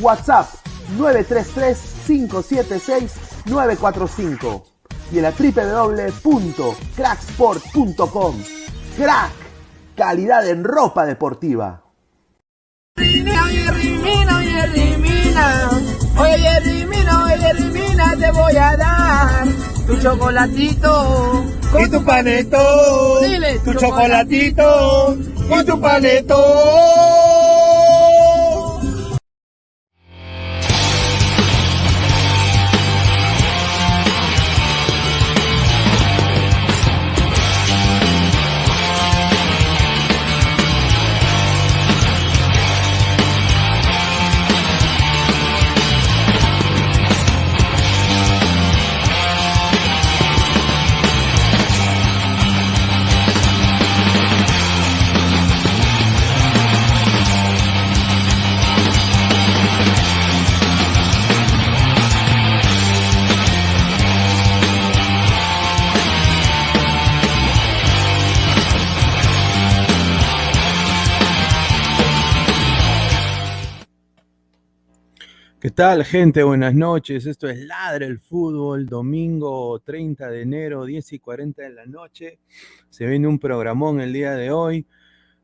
WhatsApp 933-576-945 y en la www.cracksport.com. Crack, calidad en ropa deportiva. Oye, Rimina, oye, Rimina, oye, Rimina, oye, Rimina, te voy a dar tu chocolatito. Y tu paneto, Dile, tu chocolatito, y tu paneto. ¿Qué tal, gente? Buenas noches. Esto es Ladre el Fútbol, domingo 30 de enero, 10 y 40 de la noche. Se viene un programón el día de hoy.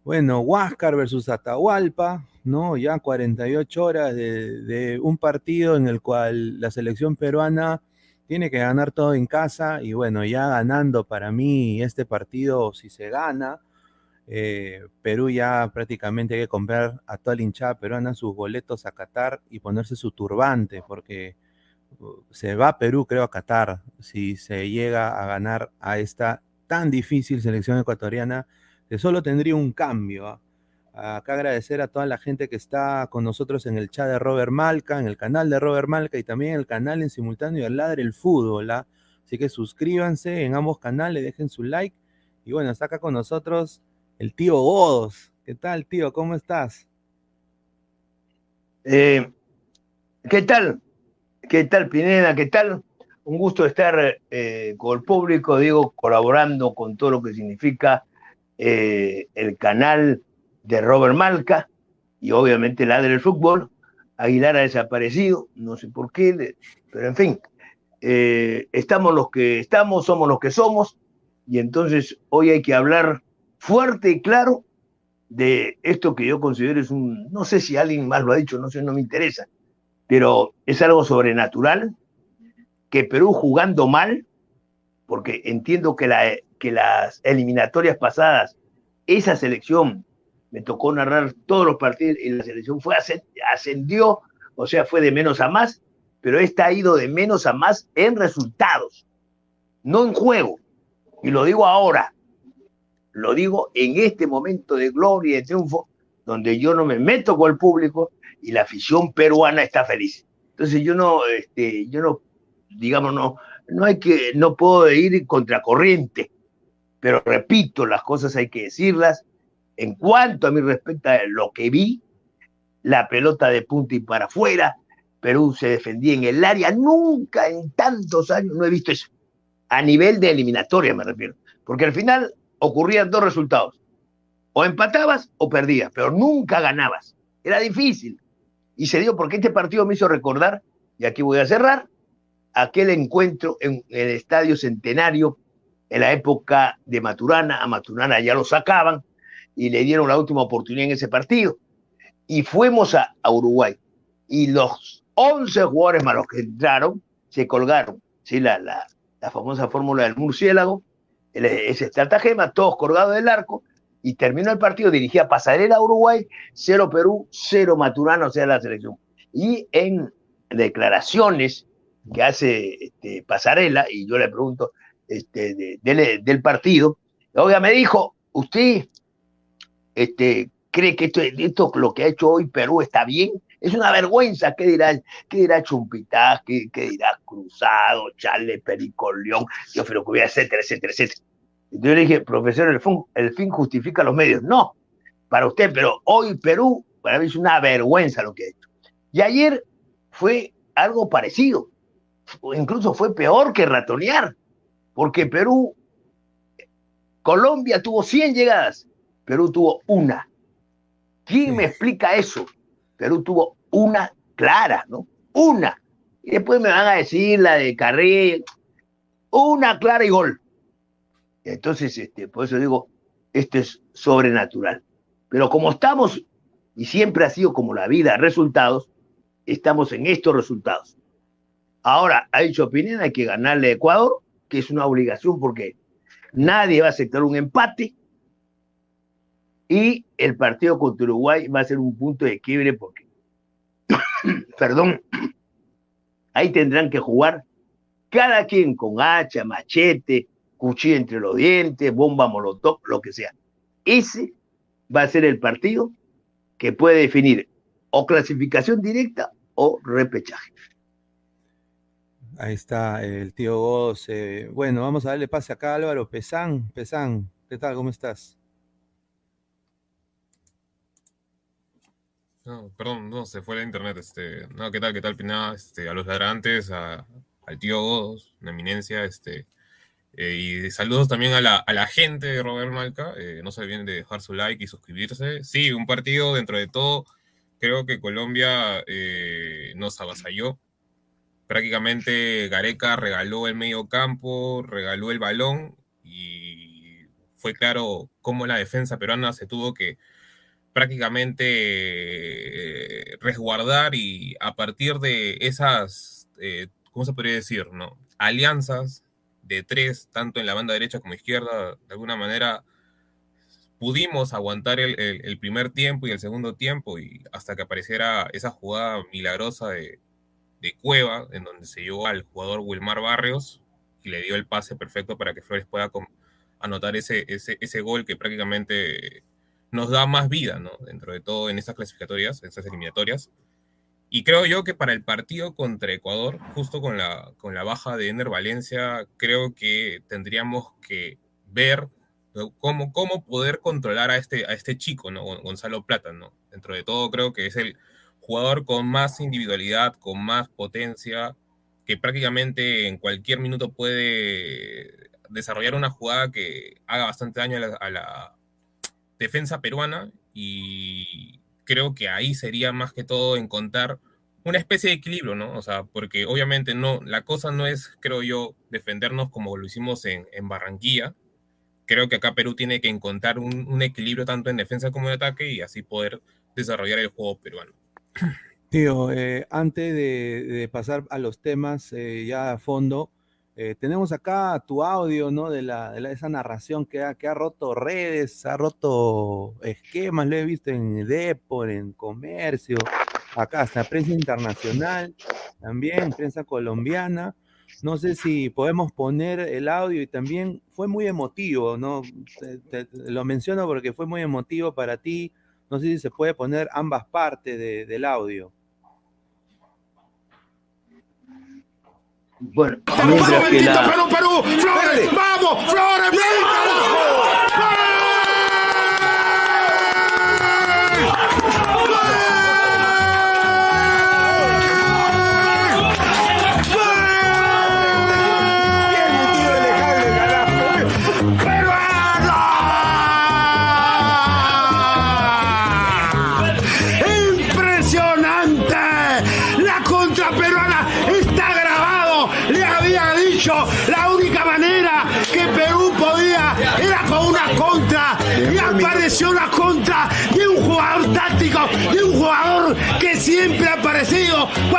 Bueno, Huáscar versus Atahualpa, ¿no? Ya 48 horas de, de un partido en el cual la selección peruana tiene que ganar todo en casa y bueno, ya ganando para mí este partido, si se gana, eh, Perú ya prácticamente hay que comprar a toda la hinchada peruana sus boletos a Qatar y ponerse su turbante, porque uh, se va Perú, creo, a Qatar, si se llega a ganar a esta tan difícil selección ecuatoriana, que solo tendría un cambio. ¿ah? Acá agradecer a toda la gente que está con nosotros en el chat de Robert Malca, en el canal de Robert Malca y también en el canal en simultáneo de Ladre el Fútbol. ¿ah? Así que suscríbanse en ambos canales, dejen su like. Y bueno, está acá con nosotros el tío Godos. ¿Qué tal, tío? ¿Cómo estás? Eh, ¿Qué tal? ¿Qué tal, Pineda? ¿Qué tal? Un gusto estar eh, con el público, digo, colaborando con todo lo que significa eh, el canal de Robert Malca y obviamente la del fútbol. Aguilar ha desaparecido, no sé por qué, pero en fin, estamos los que estamos, somos los que somos, y entonces hoy hay que hablar fuerte y claro de esto que yo considero es un, no sé si alguien más lo ha dicho, no sé, no me interesa, pero es algo sobrenatural que Perú jugando mal porque entiendo que, la, que las eliminatorias pasadas, esa selección, me tocó narrar todos los partidos y la selección fue ascendió, o sea, fue de menos a más, pero esta ha ido de menos a más en resultados, no en juego. Y lo digo ahora, lo digo en este momento de gloria y de triunfo, donde yo no me meto con el público y la afición peruana está feliz. Entonces yo no, este, yo no, digamos, no, no hay que, no puedo ir contracorriente, pero repito, las cosas hay que decirlas. En cuanto a mi respecta lo que vi, la pelota de punta y para afuera, Perú se defendía en el área, nunca en tantos años no he visto eso, a nivel de eliminatoria me refiero, porque al final ocurrían dos resultados, o empatabas o perdías, pero nunca ganabas, era difícil, y se dio porque este partido me hizo recordar, y aquí voy a cerrar, aquel encuentro en el Estadio Centenario en la época de Maturana. A Maturana ya lo sacaban y le dieron la última oportunidad en ese partido. Y fuimos a, Uruguay. Y los 11 jugadores malos que entraron se colgaron. ¿sí? La, la, la famosa fórmula del murciélago, ese estratagema, todos colgados del arco. Y terminó el partido, dirigía Pasarela Uruguay, cero Perú, cero Maturana, o sea, la selección. Y en declaraciones que hace este, Pasarela, y yo le pregunto este, del partido, oiga, me dijo, ¿usted este, cree que esto, lo que ha hecho hoy Perú está bien? Es una vergüenza, ¿qué dirá, qué dirá qué, dirá Cruzado, Charles, Perico, León, yo etcétera, etcétera, etcétera? Entonces yo le dije, profesor, el fin, el fin justifica los medios. No, para usted, pero hoy Perú, para mí es una vergüenza lo que ha hecho. Y ayer fue algo parecido incluso fue peor que ratonear, porque Perú, Colombia tuvo 100 llegadas, Perú tuvo una. ¿Quién me explica eso? Perú tuvo una clara, ¿no? Una. Y después me van a decir la de Carré, una clara y gol. Entonces, este, por eso digo, esto es sobrenatural. Pero como estamos, y siempre ha sido como la vida, resultados, estamos en estos resultados. Ahora, ha dicho Pineda, hay que ganarle a Ecuador, que es una obligación porque nadie va a aceptar un empate. Y el partido contra Uruguay va a ser un punto de quiebre porque, perdón, ahí tendrán que jugar cada quien con hacha, machete, cuchillo entre los dientes, bomba molotov, lo que sea. Ese va a ser el partido que puede definir o clasificación directa o repechaje. Ahí está el tío Goz. bueno, vamos a darle pase acá a Álvaro Pesán. Pesán, ¿qué tal? ¿Cómo estás? No, perdón, no, se fue la internet. Este, no, ¿qué tal? ¿Qué tal, Pina? Este, a los ladrantes, a, al tío Goz, una eminencia, este, eh, y saludos también a la, a la, gente de Robert Malca. Eh, no se olviden de dejar su like y suscribirse. Sí, un partido dentro de todo. Creo que Colombia eh, nos avasalló prácticamente Gareca regaló el medio campo, regaló el balón y fue claro cómo la defensa peruana se tuvo que prácticamente eh, resguardar y a partir de esas, eh, ¿cómo se podría decir? No? Alianzas de tres, tanto en la banda derecha como izquierda, de alguna manera pudimos aguantar el, primer tiempo y el segundo tiempo y hasta que apareciera esa jugada milagrosa de, de Cueva, en donde se llevó al jugador Wilmar Barrios y le dio el pase perfecto para que Flores pueda anotar ese, ese, ese gol que prácticamente nos da más vida, ¿no? Dentro de todo en estas clasificatorias, en estas eliminatorias. Y creo yo que para el partido contra Ecuador, justo con la, con la baja de Ener Valencia, creo que tendríamos que ver cómo, cómo poder controlar a este, a este chico, ¿no? Gonzalo Plata, ¿no? Dentro de todo creo que es el, jugador con más individualidad, con más potencia, que prácticamente en cualquier minuto puede desarrollar una jugada que haga bastante daño a la, defensa peruana y creo que ahí sería más que todo encontrar una especie de equilibrio, ¿no? O sea, porque obviamente no, la cosa no es, creo yo, defendernos como lo hicimos en, Barranquilla. Creo que acá Perú tiene que encontrar un, equilibrio tanto en defensa como en ataque y así poder desarrollar el juego peruano. Tío, eh, antes de, pasar a los temas eh, ya a fondo, Eh, tenemos acá tu audio, ¿no? De, la, de esa narración que ha, que ha roto redes, ha roto esquemas, lo he visto en Depor, en Comercio, acá hasta prensa internacional, también prensa colombiana. No sé si podemos poner el audio y también fue muy emotivo, ¿no? lo menciono porque fue muy emotivo para ti. No sé si se puede poner ambas partes del audio. Bueno, mientras que la... Perú, Perú, Flores, vamos, Flores,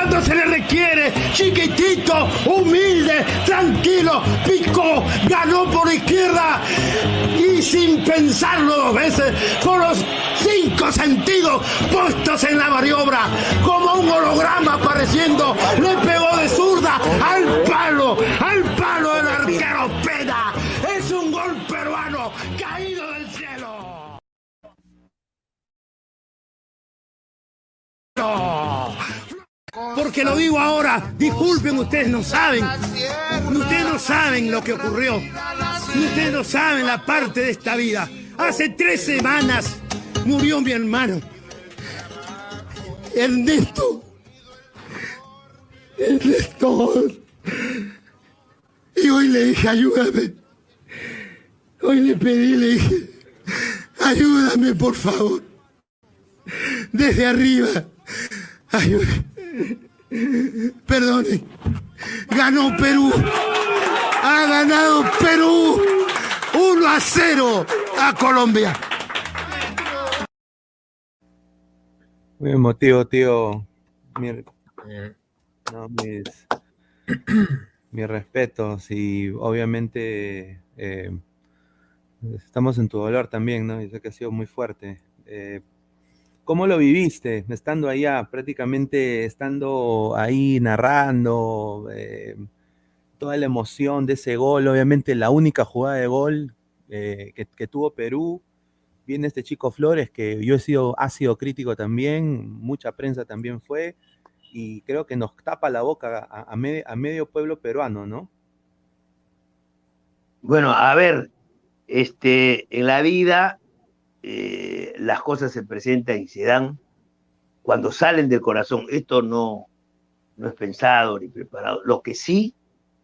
cuando se le requiere, chiquitito, humilde, tranquilo, picó, ganó por izquierda y sin pensarlo dos veces, con los cinco sentidos puestos en la maniobra, como un holograma apareciendo, le pegó de zurda al palo, al palo del arquero Pena. Es un gol peruano caído del cielo. Porque lo digo ahora, disculpen, ustedes no saben. Ustedes no saben lo que ocurrió. Ustedes no saben la parte de esta vida. Hace tres semanas murió mi hermano. Ernesto. Ernesto. Y hoy le dije, ayúdame. Hoy le pedí, le dije, ayúdame por favor. Desde arriba Ay, perdone. Ganó Perú. Ha ganado Perú 1 a 0 a Colombia. Muy emotivo, tío. Mi, no, mis, mis respetos y obviamente eh, estamos en tu dolor también, ¿no? Yo sé que ha sido muy fuerte. Eh, ¿Cómo lo viviste estando allá, prácticamente estando ahí narrando, eh, toda la emoción de ese gol, obviamente la única jugada de gol eh, que, tuvo Perú? Viene este chico Flores, que yo he sido, ha sido crítico también, mucha prensa también fue, y creo que nos tapa la boca a, medio pueblo peruano, ¿no? Bueno, a ver, este, en la vida eh, las cosas se presentan y se dan cuando salen del corazón. Esto no, no es pensado ni preparado. Lo que sí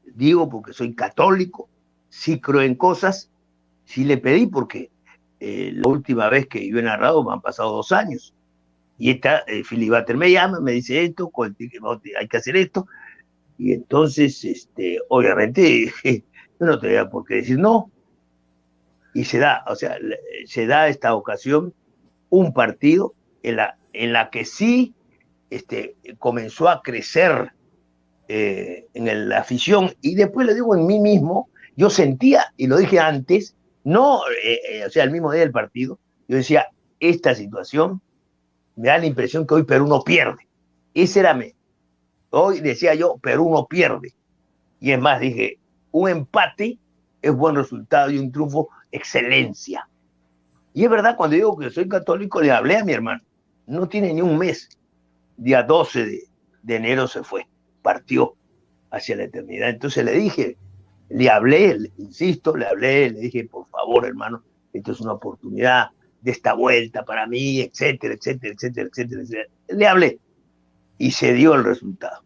digo, porque soy católico, sí creo en cosas, sí le pedí, porque eh, la última vez que yo he narrado me han pasado dos años. Y esta, eh, Filibater me llama, me dice esto, hay que hacer esto. Y entonces, este, obviamente, yo no tenía por qué decir no y se da, o sea, se da esta ocasión un partido en la, en la que sí este, comenzó a crecer eh, en la afición y después lo digo en mí mismo, yo sentía, y lo dije antes, no, eh, eh, o sea, el mismo día del partido, yo decía, esta situación me da la impresión que hoy Perú no pierde. Ese era. Hoy decía yo, Perú no pierde. Y es más, dije, un empate es buen resultado y un triunfo excelencia. Y es verdad, cuando digo que soy católico, le hablé a mi hermano. No tiene ni un mes. Día 12 de, enero se fue, partió hacia la eternidad. Entonces le dije, le hablé, insisto, le hablé, le dije, por favor, hermano, esto es una oportunidad de esta vuelta para mí, etcétera, etcétera, etcétera, etcétera, etcétera. Le hablé y se dio el resultado.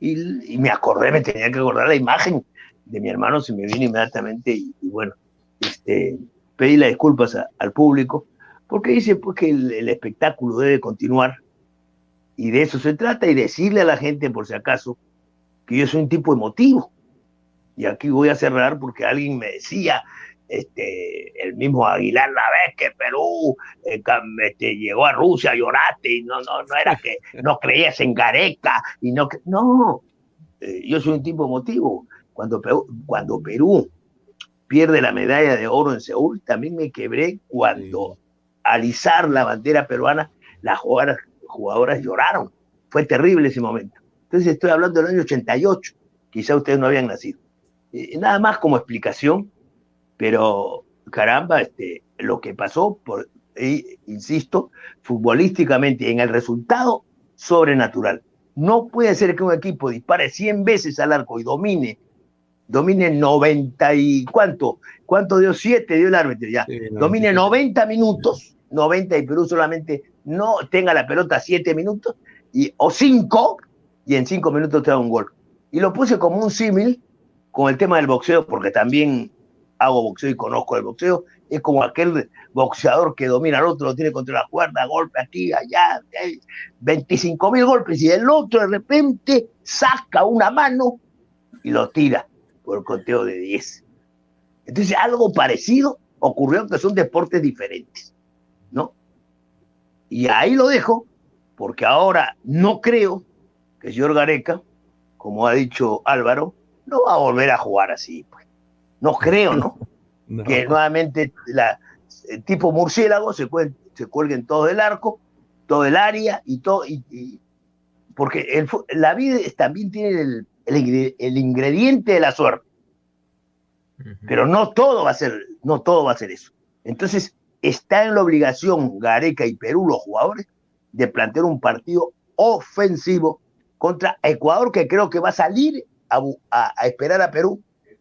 Y, me acordé, me tenía que acordar la imagen de mi hermano, se me vino inmediatamente y bueno, este, pedir las disculpas al público, porque dice pues, que el, espectáculo debe continuar y de eso se trata y decirle a la gente, por si acaso, que yo soy un tipo emotivo. Y aquí voy a cerrar porque alguien me decía, este, el mismo Aguilar la vez que Perú eh, este, llegó a Rusia, lloraste y no, no, no era que no creías en Gareca y no no, eh, yo soy un tipo emotivo cuando, cuando Perú pierde la medalla de oro en Seúl, también me quebré cuando alisar la bandera peruana, las jugadoras, jugadoras lloraron. Fue terrible ese momento. Entonces estoy hablando del año 88, quizá ustedes no habían nacido. Eh, nada más como explicación, pero caramba, este, lo que pasó, por, insisto, futbolísticamente en el resultado sobrenatural. No puede ser que un equipo dispare 100 veces al arco y domine, domine 90 y cuánto, cuánto dio 7 dio el árbitro ya, domine 90 minutos, 90 y Perú solamente no tenga la pelota 7 minutos y, o 5 y en 5 minutos te da un gol. Y lo puse como un símil con el tema del boxeo, porque también hago boxeo y conozco el boxeo, es como aquel boxeador que domina al otro, lo tiene contra la cuerda, golpe aquí, allá, 25 mil golpes, y el otro de repente saca una mano y lo tira por el conteo de 10. Entonces, algo parecido ocurrió, que son deportes diferentes, ¿no? Y ahí lo dejo, porque ahora no creo que el señor Gareca, como ha dicho Álvaro, no va a volver a jugar así, pues. No creo, ¿no? Que nuevamente la, el tipo murciélago se, se cuelguen todo el arco, todo el área y todo. Y, porque el, la vida también tiene el, el, ingrediente de la suerte. Pero no todo va a ser, no todo va a ser eso. Entonces, está en la obligación Gareca y Perú, los jugadores, de plantear un partido ofensivo contra Ecuador, que creo que va a salir a, a esperar a Perú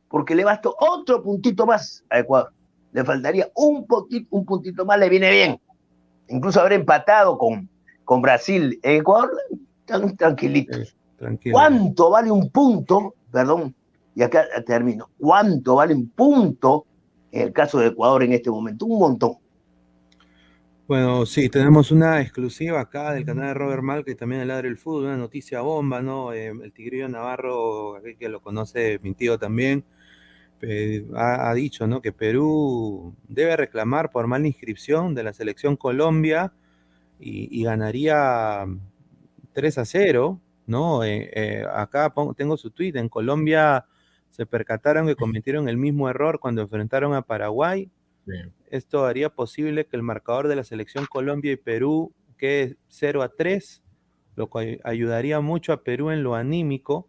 porque le bastó otro puntito más a Ecuador. Le faltaría un, poquito, un puntito más, le viene bien. Incluso haber empatado con, con Brasil en Ecuador, están tranquilitos. ¿Cuánto vale un punto? Perdón, y acá termino. ¿Cuánto vale un punto en el caso de Ecuador en este momento? Un montón. Bueno, sí, tenemos una exclusiva acá del canal de Robert Mal, que también el ladre el fútbol, una noticia bomba, ¿no? Eh, el Tigrillo Navarro, que lo conoce mi tío también, ha, dicho ¿no? que Perú debe reclamar por mala inscripción de la selección Colombia y, ganaría 3 a 0. ¿No? Eh, eh, acá tengo su tweet, en Colombia se percataron que cometieron el mismo error cuando enfrentaron a Paraguay. Esto haría posible que el marcador de la selección Colombia y Perú quede 0 a 3, lo cual ayudaría mucho a Perú en lo anímico,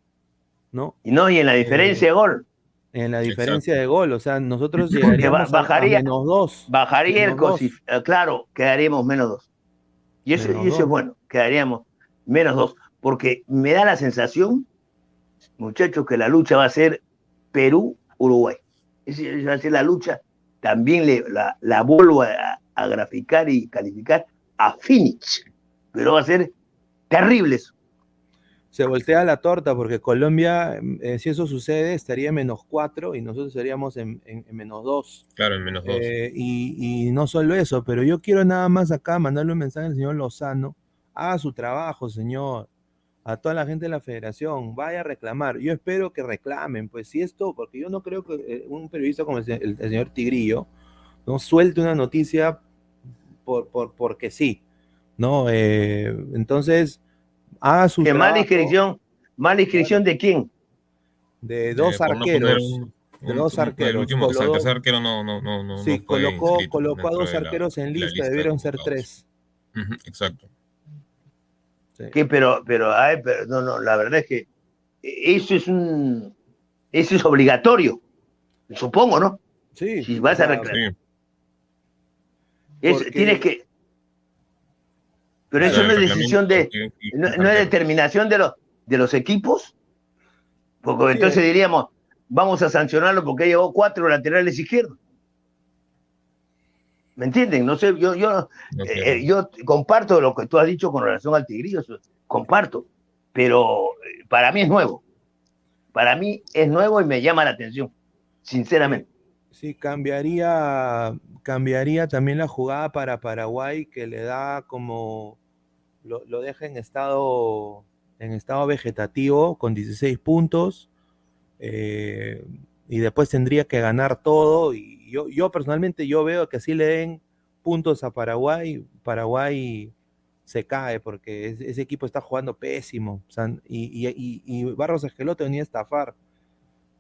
¿no? Y no, y en la diferencia de gol en la diferencia de gol. O sea, nosotros llegaríamos bajaría, a menos dos. Bajaría el eh, claro, quedaríamos menos dos. Y eso, es bueno, quedaríamos menos dos. Porque me da la sensación, muchachos, que la lucha va a ser Perú-Uruguay. Esa va a ser la lucha. También le, la, vuelvo a, graficar y calificar a Phoenix. Pero va a ser terrible eso se voltea la torta porque Colombia, eh, si eso sucede, estaría en menos cuatro y nosotros estaríamos en, menos dos. Claro, en menos dos. Eh, y, no solo eso, pero yo quiero nada más acá mandarle un mensaje al señor Lozano. Haga su trabajo, señor. A toda la gente de la federación, vaya a reclamar. Yo espero que reclamen, pues si esto, porque yo no creo que eh, un periodista como el, señor Tigrillo no suelte una noticia por, por porque sí, ¿no? entonces, haga su mala inscripción, mala inscripción de quién? De dos arqueros. de dos arqueros. El último arquero no, no, no, no. Sí, colocó, colocó a dos arqueros en lista, debieron ser tres. exacto. Sí. Pero, pero, pero, no, no, la verdad es que eso es un, eso es obligatorio, supongo, ¿no? Sí. Si vas a reclamar. Tienes que, pero eso no es decisión de, no, es determinación de los, de los equipos, porque entonces diríamos, vamos a sancionarlo porque llevó cuatro laterales izquierdos. ¿Me entienden? No sé, yo, yo, eh, yo comparto lo que tú has dicho con relación al Tigrillo, comparto, pero eh, para mí es nuevo. Para mí es nuevo y me llama la atención, sinceramente. Sí, cambiaría, cambiaría también la jugada para Paraguay, que le da como, lo, deja en estado, en estado vegetativo con 16 puntos, eh, y después tendría que ganar todo, y yo, yo personalmente yo veo que si le den puntos a Paraguay, Paraguay se cae porque ese equipo está jugando pésimo, y, y, y, Barros Esquelote venía a estafar.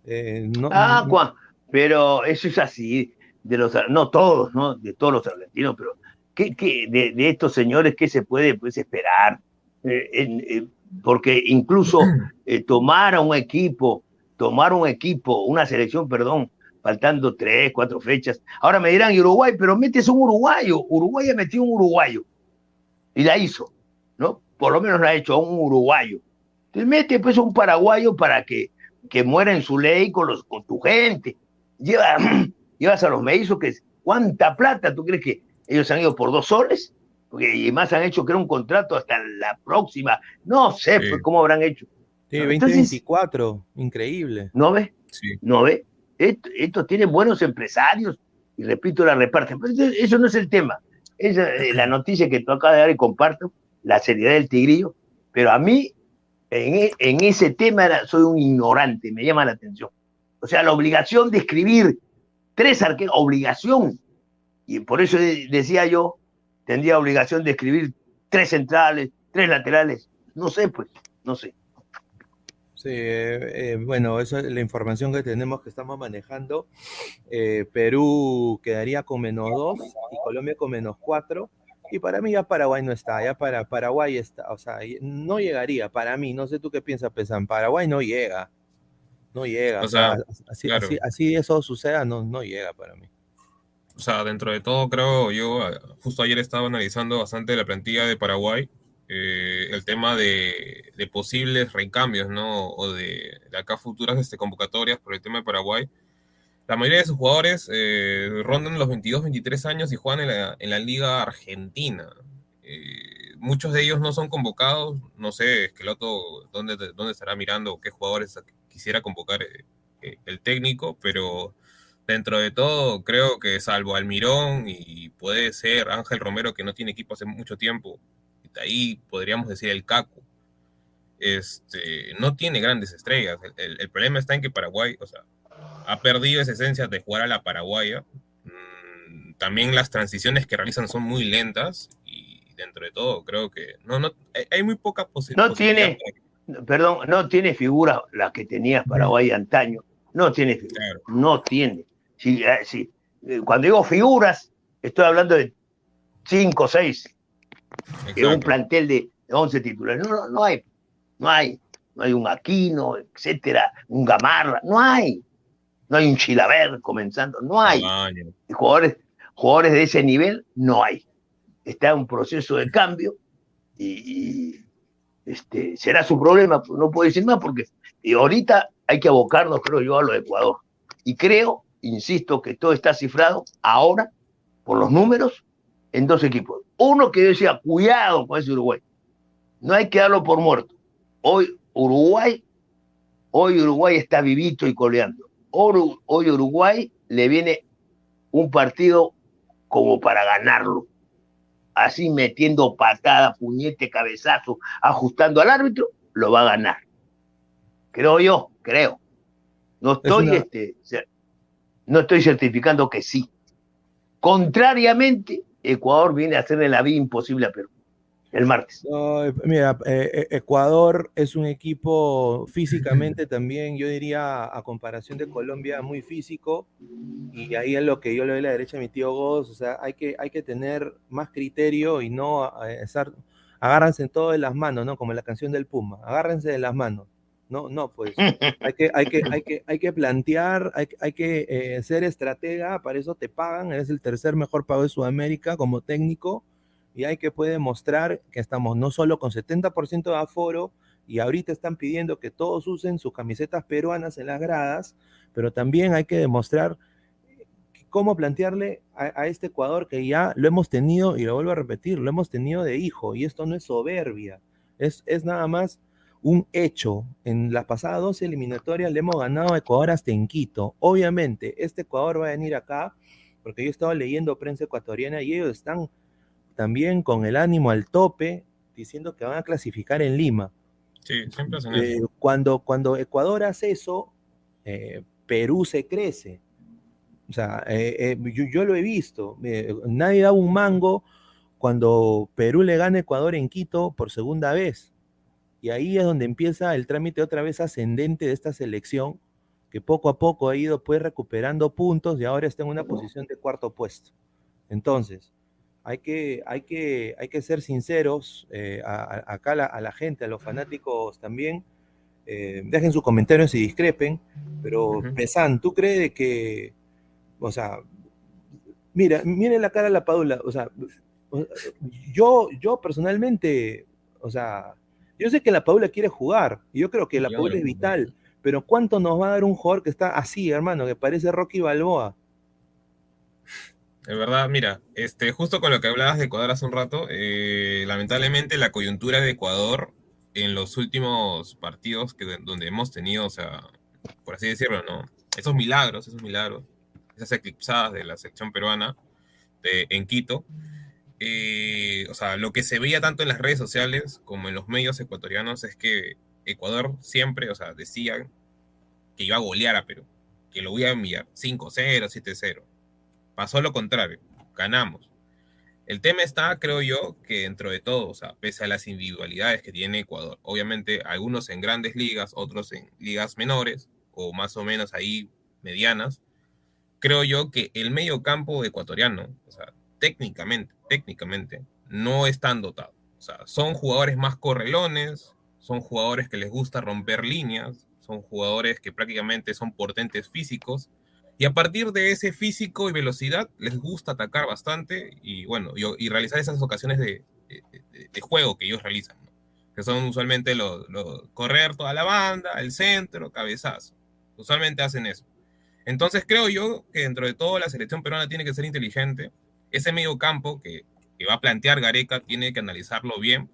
Eh, no, Ah, no- pero eso es así, de los, no todos, ¿no? De todos los argentinos, pero ¿qué, qué- de, de estos señores, ¿qué se puede pues, esperar? Eh, eh, porque incluso tomar a un equipo, tomar un equipo, una selección, perdón, faltando tres, cuatro fechas. Ahora me dirán, ¿y Uruguay, pero metes un uruguayo. Uruguay ha metido un uruguayo. Y la hizo, ¿no? Por lo menos la ha hecho a un uruguayo. Te mete pues un paraguayo para que, que muera en su ley con, los, con tu gente. Lleva, llevas a los mellizos que ¿cuánta plata tú crees que ellos han ido por dos soles? Porque y más han hecho que era un contrato hasta la próxima. No sé Sí. pues, cómo habrán hecho. Sí, Entonces- 2024, increíble. ¿No ves? Sí. ¿No ve? Esto, esto tiene buenos empresarios y repito, la reparten. Pero eso- eso no es el tema. Es la noticia que tú acabas de dar y comparto, la seriedad del tigrillo. Pero a mí, en, e- en ese tema, era- soy un ignorante, me llama la atención. O sea, la obligación de escribir tres arqueros, obligación. Y por eso de- decía yo, tendría obligación de escribir tres centrales, tres laterales. No sé, pues, no sé. Sí, eh, eh, bueno, esa es la información que tenemos que estamos manejando. Eh, Perú quedaría con menos 2 y Colombia con menos 4. Y para mí ya Paraguay no está, ya para Paraguay está, o sea, no llegaría, para mí, no sé tú qué piensas, Pesan, Paraguay no llega, no llega, O o sea, así, claro. así, así eso suceda, no, no llega para mí. O sea, dentro de todo, creo yo, justo ayer estaba analizando bastante la plantilla de Paraguay, eh, el tema de, de posibles recambios, ¿no? O de, de acá futuras este, convocatorias por el tema de Paraguay. La mayoría de sus jugadores eh, rondan los 22, 23 años y juegan en la, en la Liga Argentina. Eh, muchos de ellos no son convocados, no sé, Esqueloto, dónde, dónde estará mirando qué jugadores quisiera convocar eh, eh, el técnico, pero dentro de todo, creo que salvo Almirón y puede ser Ángel Romero, que no tiene equipo hace mucho tiempo, ahí podríamos decir el Caco, este, no tiene grandes estrellas. El, el- el problema está en que Paraguay, o sea, ha perdido esa esencia de jugar a la paraguaya. Mm, También las transiciones que realizan son muy lentas y dentro de todo creo que no, no, hay, muy poca posi- No posibilidad tiene- para perdón, no tiene figura la que tenía Paraguay antaño. No tiene figura. claro, No tiene. Si, eh, si, eh, cuando digo figuras, estoy hablando de 5 o 6, que es un exacto. plantel de 11 titulares. No, no, no hay. No hay. No hay un Aquino, etcétera, un Gamarra. No hay. No hay un Chilaver comenzando. No hay. Tamaño. Y jugadores, jugadores de ese nivel no hay. Está en un proceso de cambio y, y, este, será su problema, no puedo decir más porque y ahorita hay que abocarnos, creo yo, a lo de Ecuador. Y creo, insisto, que todo está cifrado ahora, por los números, en dos equipos. Uno que yo decía, cuidado con ese Uruguay. No hay que darlo por muerto. Hoy Uruguay, hoy Uruguay está vivito y coleando. Hoy, Uruguay le viene un partido como para ganarlo. Así metiendo patada, puñete, cabezazo, ajustando al árbitro, lo va a ganar. Creo yo, creo. No estoy, una- este, no estoy certificando que sí. Contrariamente, Ecuador viene a hacerle la vida imposible a Perú el martes. No, mira, eh, eh, Ecuador es un equipo físicamente también, yo diría, a comparación de Colombia, muy físico. Y ahí es lo que yo le doy a la derecha a mi tío Goz. O sea, hay que, hay que tener más criterio y no eh, estar. Agárrense en todo de las manos, ¿no? Como la canción del Puma. Agárrense de las manos. No, no, pues. Hay que, hay que, hay que, hay que plantear, hay, hay que eh, ser estratega, para eso te pagan, eres el tercer mejor pago de Sudamérica como técnico y hay que puede mostrar que estamos no solo con 70% de aforo y ahorita están pidiendo que todos usen sus camisetas peruanas en las gradas, pero también hay que demostrar cómo plantearle a, a este Ecuador que ya lo hemos tenido, y lo vuelvo a repetir, lo hemos tenido de hijo, y esto no es soberbia, es, es nada más un hecho. En las pasadas dos eliminatorias le hemos ganado a Ecuador hasta en Quito. Obviamente, este Ecuador va a venir acá, porque yo estaba leyendo prensa ecuatoriana y ellos están también con el ánimo al tope, diciendo que van a clasificar en Lima. Sí, siempre hacen Eh, eso. cuando, cuando Ecuador hace eso, eh, Perú se crece. O sea, eh, yo, yo lo he visto. nadie da un mango cuando Perú le gana a Ecuador en Quito por segunda vez. Y ahí es donde empieza el trámite otra vez ascendente de esta selección, que poco a poco ha ido pues recuperando puntos y ahora está en una posición de cuarto puesto. Entonces, hay que, hay que, hay que ser sinceros eh, acá a la, gente, a los fanáticos también. Eh, dejen sus comentarios y discrepen, pero Pesan, ¿tú crees que, o sea, mira, miren la cara a la Padula, o sea, yo, yo personalmente, o sea, yo sé que la Padula quiere jugar, y yo creo que la Padula es vital, pero ¿cuánto nos va a dar un jugador que está así, hermano, que parece Rocky Balboa? De verdad, mira, este, justo con lo que hablabas de Ecuador hace un rato, eh, lamentablemente la coyuntura de Ecuador en los últimos partidos que, donde hemos tenido, o sea, por así decirlo, ¿no? Esos milagros, esos milagros, esas eclipsadas de la sección peruana de, en Quito, eh, o sea, lo que se veía tanto en las redes sociales como en los medios ecuatorianos es que Ecuador siempre, o sea, decían que iba a golear a Perú, que lo iba a enviar 5-0, 7-0 pasó lo contrario, ganamos. El tema está, creo yo, que dentro de todo, o sea, pese a las individualidades que tiene Ecuador, obviamente algunos en grandes ligas, otros en ligas menores o más o menos ahí medianas, creo yo que el medio campo ecuatoriano, o sea, técnicamente, técnicamente, no están dotados. O sea, son jugadores más correlones, son jugadores que les gusta romper líneas, son jugadores que prácticamente son portentes físicos, y a partir de ese físico y velocidad, les gusta atacar bastante y bueno, y, realizar esas ocasiones de, juego que ellos realizan, que son usualmente los, correr toda la banda, el centro, cabezazo. Usualmente hacen eso. Entonces creo yo que dentro de todo la selección peruana tiene que ser inteligente. Ese medio campo que, que va a plantear Gareca tiene que analizarlo bien,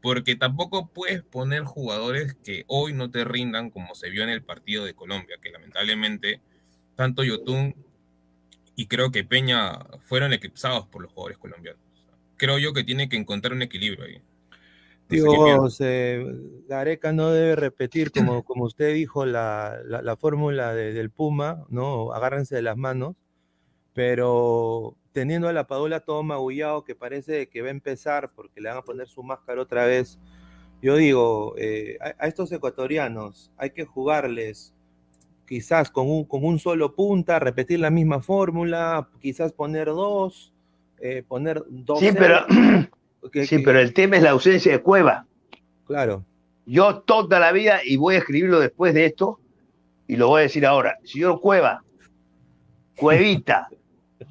porque tampoco puedes poner jugadores que hoy no te rindan como se vio en el partido de Colombia, que lamentablemente tanto Yotun y creo que Peña fueron eclipsados por los jugadores colombianos. Creo yo que tiene que encontrar un equilibrio ahí. Digo, Gareca no debe repetir, como, como usted dijo, la, la, fórmula del Puma, ¿no? Agárrense de las manos, pero teniendo a la Padula todo magullado, que parece que va a empezar porque le van a poner su máscara otra vez, yo digo, eh, a, estos ecuatorianos hay que jugarles quizás con un, con un solo punta, repetir la misma fórmula, quizás poner dos, eh, poner dos. Sí, pero, sí pero el tema es la ausencia de Cueva. Claro. Yo toda la vida, y voy a escribirlo después de esto, y lo voy a decir ahora, señor Cueva, Cuevita,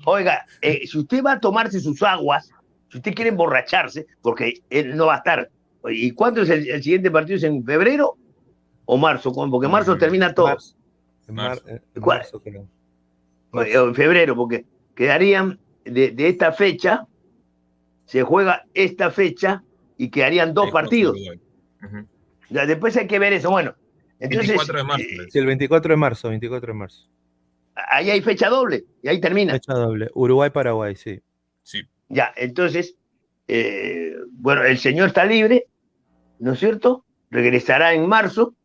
oiga, eh, si usted va a tomarse sus aguas, si usted quiere emborracharse, porque él no va a estar. ¿Y cuándo es el, siguiente partido? ¿Es en febrero o marzo? Porque marzo termina todo. En, en, febrero, porque quedarían de, esta fecha, se juega esta fecha y quedarían dos partidos. ya, después hay que ver eso. Bueno, entonces. 24 de marzo. Eh, el 24 de marzo, 24 de marzo. Ahí hay fecha doble y ahí termina. Fecha doble. Uruguay-Paraguay, sí. Sí. Ya, entonces, eh, bueno, el señor está libre, ¿no es cierto? Regresará en marzo,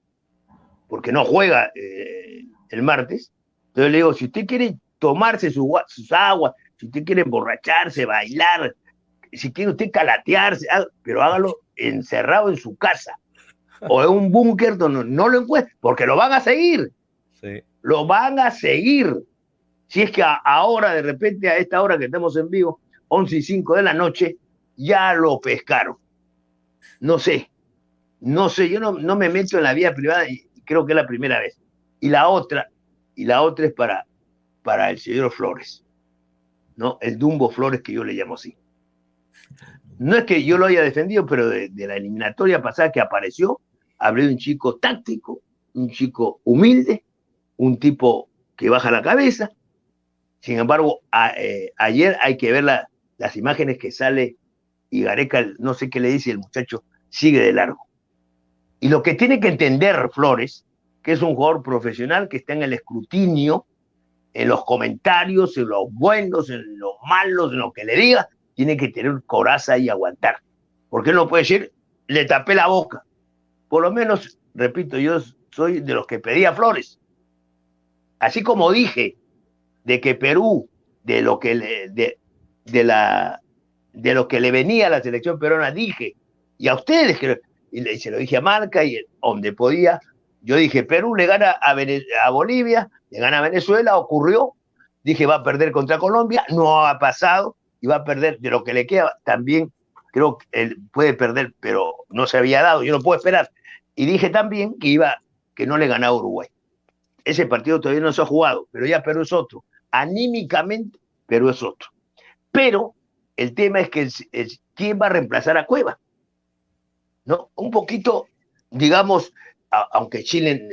porque no juega eh, el martes. Entonces le digo, si usted quiere tomarse sus aguas, si usted quiere emborracharse, bailar, si quiere usted calatearse, pero hágalo encerrado en su casa o en un búnker donde no lo encuentre, porque lo van a seguir. Lo van a seguir. Si es que ahora, de repente, a esta hora que estamos en vivo, 11 y 5 de la noche, ya lo pescaron. No sé, no sé, yo no, no me meto en la vía privada y creo que es la primera vez y la otra, y la otra es para, para el señor Flores, ¿no? El Dumbo Flores que yo le llamo así. No es que yo lo haya defendido, pero de, la eliminatoria pasada que apareció, hablé de un chico táctico, un chico humilde, un tipo que baja la cabeza. Sin embargo, eh, ayer hay que ver las imágenes que sale y Gareca, no sé qué le dice, el muchacho sigue de largo. Y lo que tiene que entender Flores que es un jugador profesional que está en el escrutinio, en los comentarios, en los buenos, en los malos, en lo que le diga, tiene que tener coraza y aguantar. Porque él no puede decir, le tapé la boca. Por lo menos, repito, yo soy de los que pedía flores. Así como dije de que Perú, de lo que le, de, de la, de lo que le venía a la selección peruana, dije, y a ustedes, y se lo dije a Marca, y donde podía, Yo dije, Perú le gana a, Bolivia, le gana a Venezuela, ocurrió. Dije, va a perder contra Colombia, no ha pasado y va a perder de lo que le queda. También creo que él puede perder, pero no se había dado, yo no puedo esperar. Y dije también que iba, que no le ganaba Uruguay. Ese partido todavía no se ha jugado, pero ya Perú es otro. Anímicamente, Perú es otro. Pero el tema es que quién va a reemplazar a Cueva. ¿No? Un poquito, digamos, aunque Chile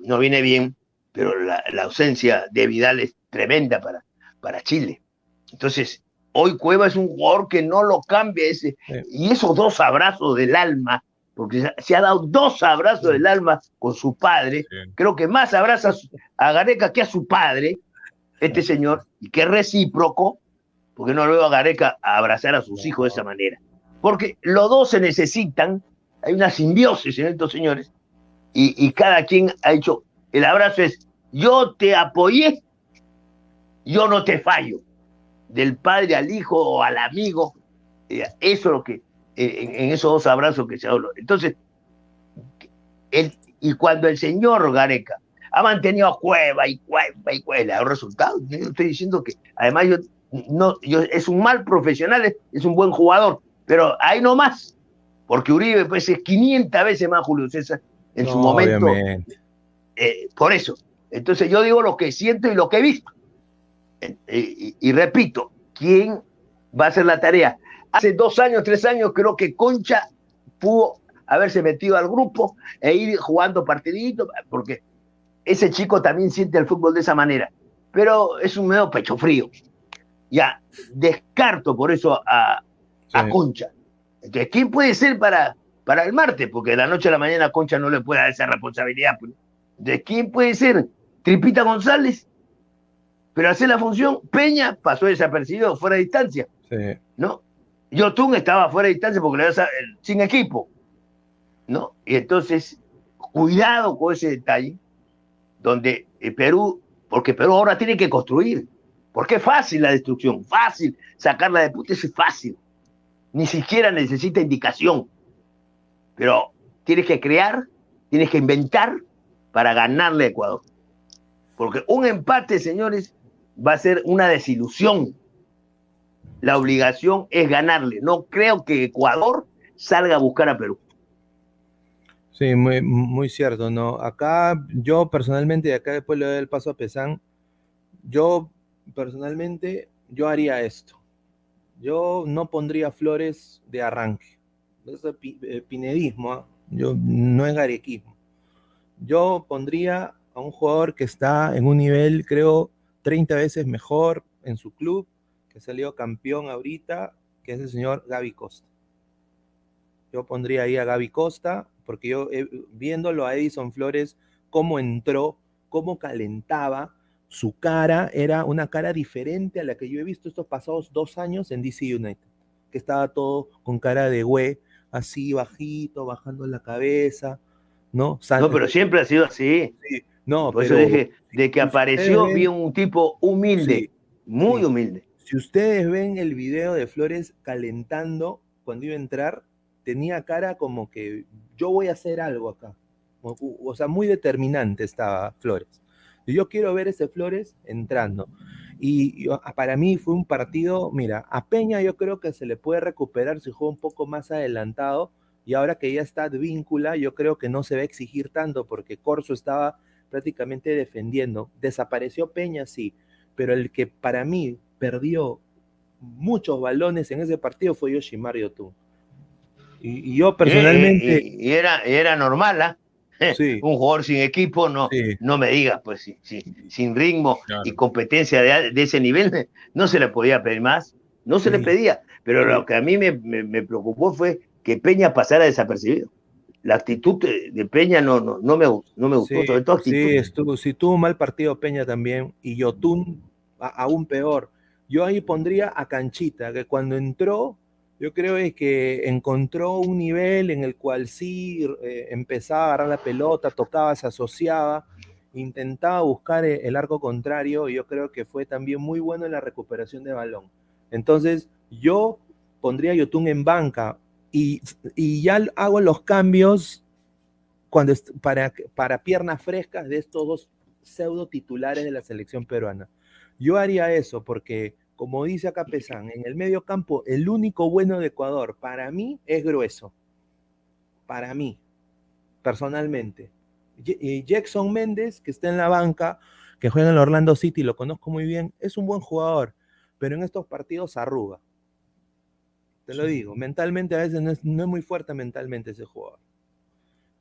no viene bien, pero la, ausencia de Vidal es tremenda para, para Chile. Entonces, hoy Cueva es un jugador que no lo cambia ese, y esos dos abrazos del alma, porque se ha dado dos abrazos del alma con su padre, creo que más abraza a Gareca que a su padre, este señor, y que es recíproco, porque no lo veo a Gareca a abrazar a sus hijos de esa manera. Porque los dos se necesitan, hay una simbiosis en estos señores, y, cada quien ha hecho, el abrazo es, yo te apoyé, yo no te fallo, del padre al hijo o al amigo, eh, eso es lo que, en, esos dos abrazos que se habló. Entonces, y cuando el señor Gareca ha mantenido a Cueva y Cueva y Cueva, le ha resultado, yo estoy diciendo que, además yo, no, yo, es un mal profesional, es un buen jugador, pero ahí no más, porque Uribe pues es 500 veces más Julio César en su momento. Eh, por eso. Entonces yo digo lo que siento y lo que he visto. Eh, y, repito, ¿quién va a hacer la tarea? Hace dos años, tres años, creo que Concha pudo haberse metido al grupo e ir jugando partiditos, porque ese chico también siente el fútbol de esa manera. Pero es un medio pecho frío. Ya, descarto por eso a, a Concha. Entonces, ¿quién puede ser para, para el martes, porque de la noche a la mañana Concha no le puede dar esa responsabilidad. Pues. ¿De quién puede ser? Tripita González. Pero hacer la función, Peña pasó desapercibido, fuera de distancia. Sí. ¿No? Yotun estaba fuera de distancia porque le sin equipo. ¿No? Y entonces, cuidado con ese detalle, donde el Perú, porque Perú ahora tiene que construir. Porque es fácil la destrucción, fácil sacarla de puta, es fácil. Ni siquiera necesita indicación pero tienes que crear, tienes que inventar para ganarle a Ecuador. Porque un empate, señores, va a ser una desilusión. La obligación es ganarle. No creo que Ecuador salga a buscar a Perú. Sí, muy, muy cierto, ¿no? Acá, yo personalmente, y acá después le doy el paso a Pesán, yo personalmente, yo haría esto. Yo no pondría flores de arranque es eh, pinedismo, ¿ah? yo, no es garequismo. Yo pondría a un jugador que está en un nivel, creo, 30 veces mejor en su club, que salió campeón ahorita, que es el señor Gaby Costa. Yo pondría ahí a Gaby Costa, porque yo eh, viéndolo a Edison Flores, cómo entró, cómo calentaba, su cara era una cara diferente a la que yo he visto estos pasados dos años en DC United, que estaba todo con cara de güey, así bajito, bajando la cabeza, ¿no? no, pero siempre ha sido así. No, Por eso dije, de que apareció, vi un tipo humilde, muy humilde. Si ustedes ven el video de Flores calentando cuando iba a entrar, tenía cara como que yo voy a hacer algo acá. O, sea, muy determinante estaba Flores. Yo quiero ver ese Flores entrando. Y para mí fue un partido, mira, a Peña yo creo que se le puede recuperar si juega un poco más adelantado. Y ahora que ya está víncula, yo creo que no se va a exigir tanto porque Corso estaba prácticamente defendiendo. Desapareció Peña, sí, pero el que para mí perdió muchos balones en ese partido fue Yoshimar Yotun. Y, y yo personalmente. Y, era, era normal, ¿ah? un jugador sin equipo, no, no me digas, pues sin ritmo y competencia de, ese nivel, no se le podía pedir más, no se le pedía. Pero lo que a mí me, preocupó fue que Peña pasara desapercibido. La actitud de Peña no, no, no, me, no me gustó, sobre todo actitud. Sí, estuvo, sí, tuvo un mal partido Peña también, y Yotun aún peor. Yo ahí pondría a Canchita, que cuando entró yo creo que encontró un nivel en el cual sí eh, empezaba a agarrar la pelota, tocaba, se asociaba, intentaba buscar e, el arco contrario y yo creo que fue también muy bueno en la recuperación de balón. Entonces yo pondría a Yotun en banca y, y ya hago los cambios cuando para, para piernas frescas de estos dos pseudo titulares de la selección peruana. Yo haría eso porque, como dice acá Pesán, en el medio campo, el único bueno de Ecuador para mí es grueso. Para mí, personalmente. Jackson Méndez, que está en la banca, que juega en el Orlando City, lo conozco muy bien, es un buen jugador, pero en estos partidos arruga. Te lo digo, mentalmente a veces no es, muy fuerte mentalmente ese jugador.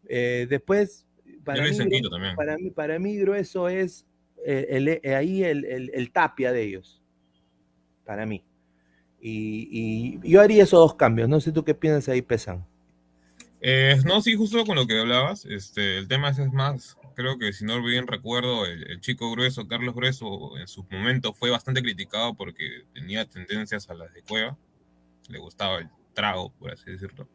Eh, después, para mí, para mí, para mí, grueso es eh, eh, ahí el, tapia de ellos. Para mí. Y, yo haría esos dos cambios. No sé tú qué piensas ahí, Pesan. no, sí, justo con lo que hablabas. Este, el tema es, es más, creo que si no bien recuerdo, el, chico grueso, Carlos Grueso, en su momento fue bastante criticado porque tenía tendencias a las de Cueva le gustaba el trago, por así decirlo.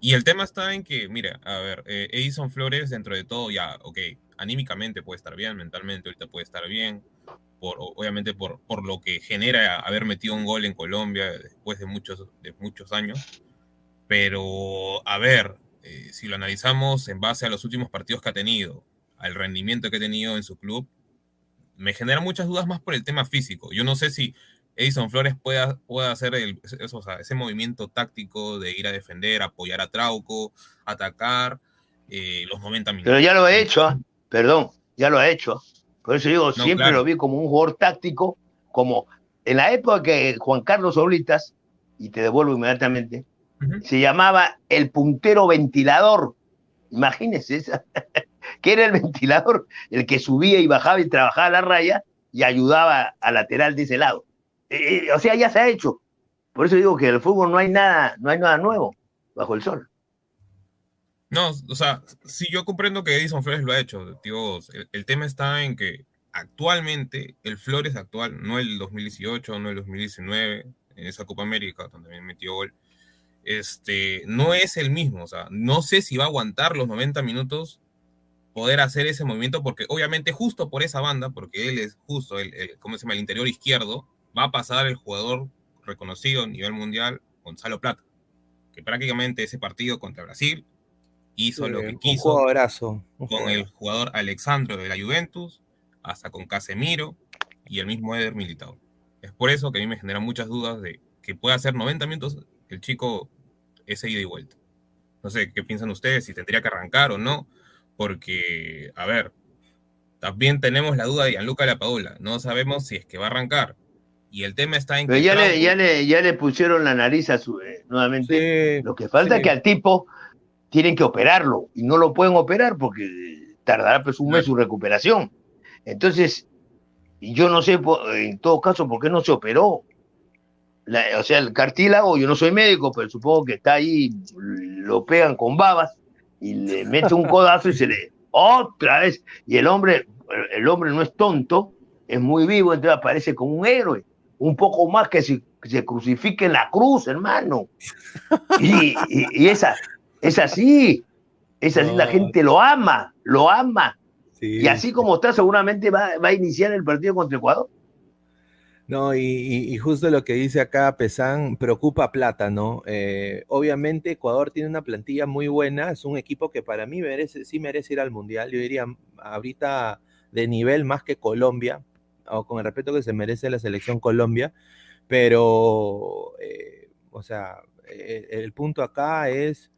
Y el tema está en que, mira, a ver, eh, Edison Flores, dentro de todo, ya, ok, anímicamente puede estar bien, mentalmente ahorita puede estar bien, por, obviamente por, por lo que genera haber metido un gol en Colombia después de muchos, de muchos años. Pero, a ver, eh, si lo analizamos en base a los últimos partidos que ha tenido, al rendimiento que ha tenido en su club, me genera muchas dudas más por el tema físico. Yo no sé si Edison Flores pueda, pueda hacer el, ese movimiento táctico de ir a defender, apoyar a Trauco, atacar eh, los 90 minutos. Pero ya lo ha hecho, ¿ah? Perdón, ya lo ha hecho. Por eso digo, siempre lo vi como un jugador táctico, como en la época que Juan Carlos Oblitas, y te devuelvo inmediatamente, se llamaba el puntero ventilador. Imagínense, esa, que era el ventilador, el que subía y bajaba y trabajaba la raya y ayudaba al lateral de ese lado. Eh, eh, o sea, ya se ha hecho. Por eso digo que en el fútbol no hay nada, no hay nada nuevo bajo el sol. No, o sea, sí yo comprendo que Edison Flores lo ha hecho, tío. El, tema está en que actualmente, el Flores actual, no el 2018, no el 2019, en esa Copa América, donde también metió gol, este, no es el mismo. O sea, no sé si va a aguantar los 90 minutos poder hacer ese movimiento, porque obviamente justo por esa banda, porque él es justo el, el ¿cómo se llama? El interior izquierdo, va a pasar el jugador reconocido a nivel mundial, Gonzalo Plata, que prácticamente ese partido contra Brasil hizo lo que quiso con el jugador Alexandro de la Juventus, hasta con Casemiro y el mismo Eder Militao. Es por eso que a mí me genera muchas dudas de que pueda hacer 90 minutos el chico ese ida y vuelta. No sé qué piensan ustedes, si tendría que arrancar o no, porque, a ver, también tenemos la duda de Gianluca Lapadula, no sabemos si es que va a arrancar, y el tema está en que. Ya, le, ya, le, ya le pusieron la nariz a su. Eh, nuevamente. Lo que falta es que al tipo tienen que operarlo y no lo pueden operar porque tardará pues un mes su recuperación. Entonces, yo no sé en todo caso por qué no se operó. o sea, el cartílago, yo no soy médico, pero supongo que está ahí, lo pegan con babas y le mete un codazo y se le otra vez. Y el hombre, el hombre no es tonto, es muy vivo, entonces aparece como un héroe un poco más que se, se crucifique en la cruz, hermano. Y, esa, es así, es así, la gente lo ama, lo ama. Y así como está, seguramente va, a iniciar el partido contra Ecuador. No, y, justo lo que dice acá Pesán, preocupa plata, ¿no? Eh, obviamente Ecuador tiene una plantilla muy buena, es un equipo que para mí merece, sí merece ir al Mundial, yo diría ahorita de nivel más que Colombia, o con el respeto que se merece la selección Colombia, pero, eh, o sea, e, el, punto acá es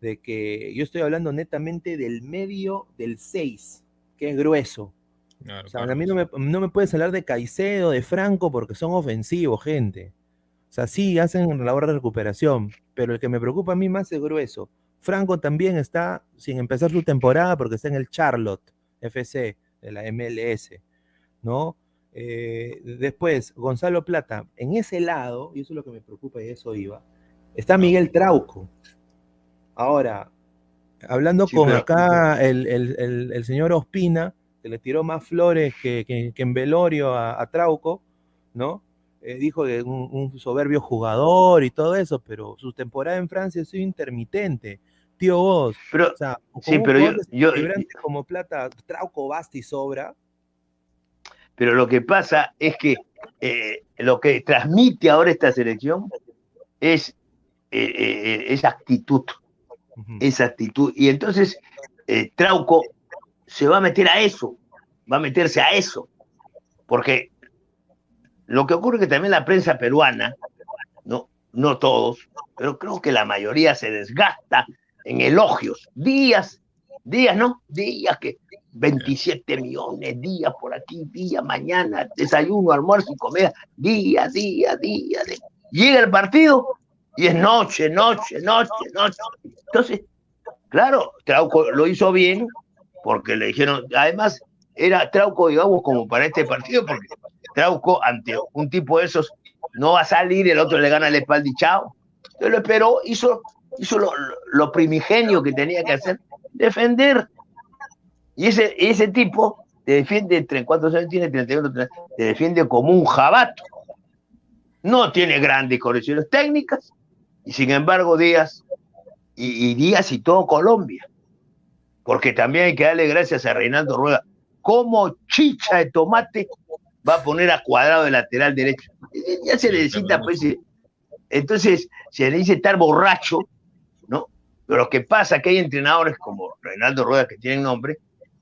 de que yo estoy hablando netamente del medio del 6, que es grueso. o sea, a mí no me, no me, puedes hablar de Caicedo, de Franco, porque son ofensivos, gente. O sea, sí, hacen labor de recuperación, pero el que me preocupa a mí más es grueso. Franco también está sin empezar su temporada porque está en el Charlotte FC de la MLS, ¿no? Eh, después, Gonzalo Plata, en ese lado, y eso es lo que me preocupa y eso iba, está Miguel Trauco. Ahora, hablando con acá el, señor Ospina, que le tiró más flores que, en velorio a, Trauco, ¿no? Eh, dijo que un, un, soberbio jugador y todo eso, pero su temporada en Francia ha sido intermitente. Tío vos, pero, sí, pero yo, como Plata, Trauco basta y sobra, pero lo que pasa es que eh, lo que transmite ahora esta selección es eh, eh, esa actitud, esa actitud. Y entonces eh, Trauco se va a meter a eso, va a meterse a eso, porque lo que ocurre es que también la prensa peruana, no, no todos, pero creo que la mayoría se desgasta en elogios, días, días, ¿no? Días que 27 millones, días por aquí, día, mañana, desayuno, almuerzo y comida, día, día, día. día. Llega el partido y es noche, noche, noche, noche. Entonces, claro, Trauco lo hizo bien porque le dijeron, además, era Trauco, digamos, como para este partido, porque Trauco, ante un tipo de esos, no va a salir, el otro le gana el espalda y chao. Entonces lo esperó, hizo, hizo lo, lo primigenio que tenía que hacer, defender y ese, ese tipo te defiende, ¿cuántos años tiene? 31, te defiende como un jabato. No tiene grandes correcciones técnicas, y sin embargo Díaz, y, Díaz y todo Colombia, porque también hay que darle gracias a Reinaldo Rueda, como chicha de tomate va a poner a cuadrado de lateral derecho. Ya se le necesita, pues, entonces se le dice estar borracho, ¿no? Pero lo que pasa es que hay entrenadores como Reinaldo Rueda que tienen nombre,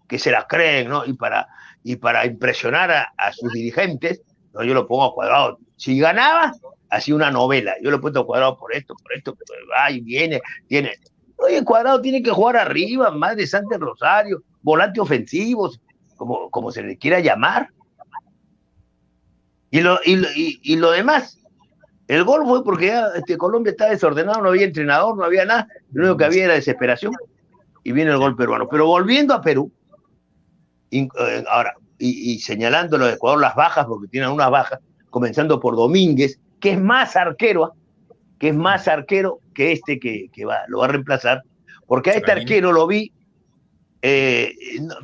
que se las creen, ¿no? Y para, y para impresionar a, sus dirigentes, ¿no? yo lo pongo a cuadrado. Si ganaba, hacía una novela. Yo lo he puesto cuadrado por esto, por esto, va y viene, tiene. Oye, cuadrado tiene que jugar arriba, más de Rosario, volante ofensivos, como, como se le quiera llamar. Y lo, y, y, lo demás, el gol fue porque este, Colombia estaba desordenado, no había entrenador, no había nada, lo único que había era desesperación. Y viene el gol peruano. Pero volviendo a Perú, eh, ahora, y, señalando los de Ecuador las bajas, porque tienen unas bajas, comenzando por Domínguez, que es más arquero, ¿ah? que es más arquero que este que, va, lo va a reemplazar, porque a este arquero lo vi, eh,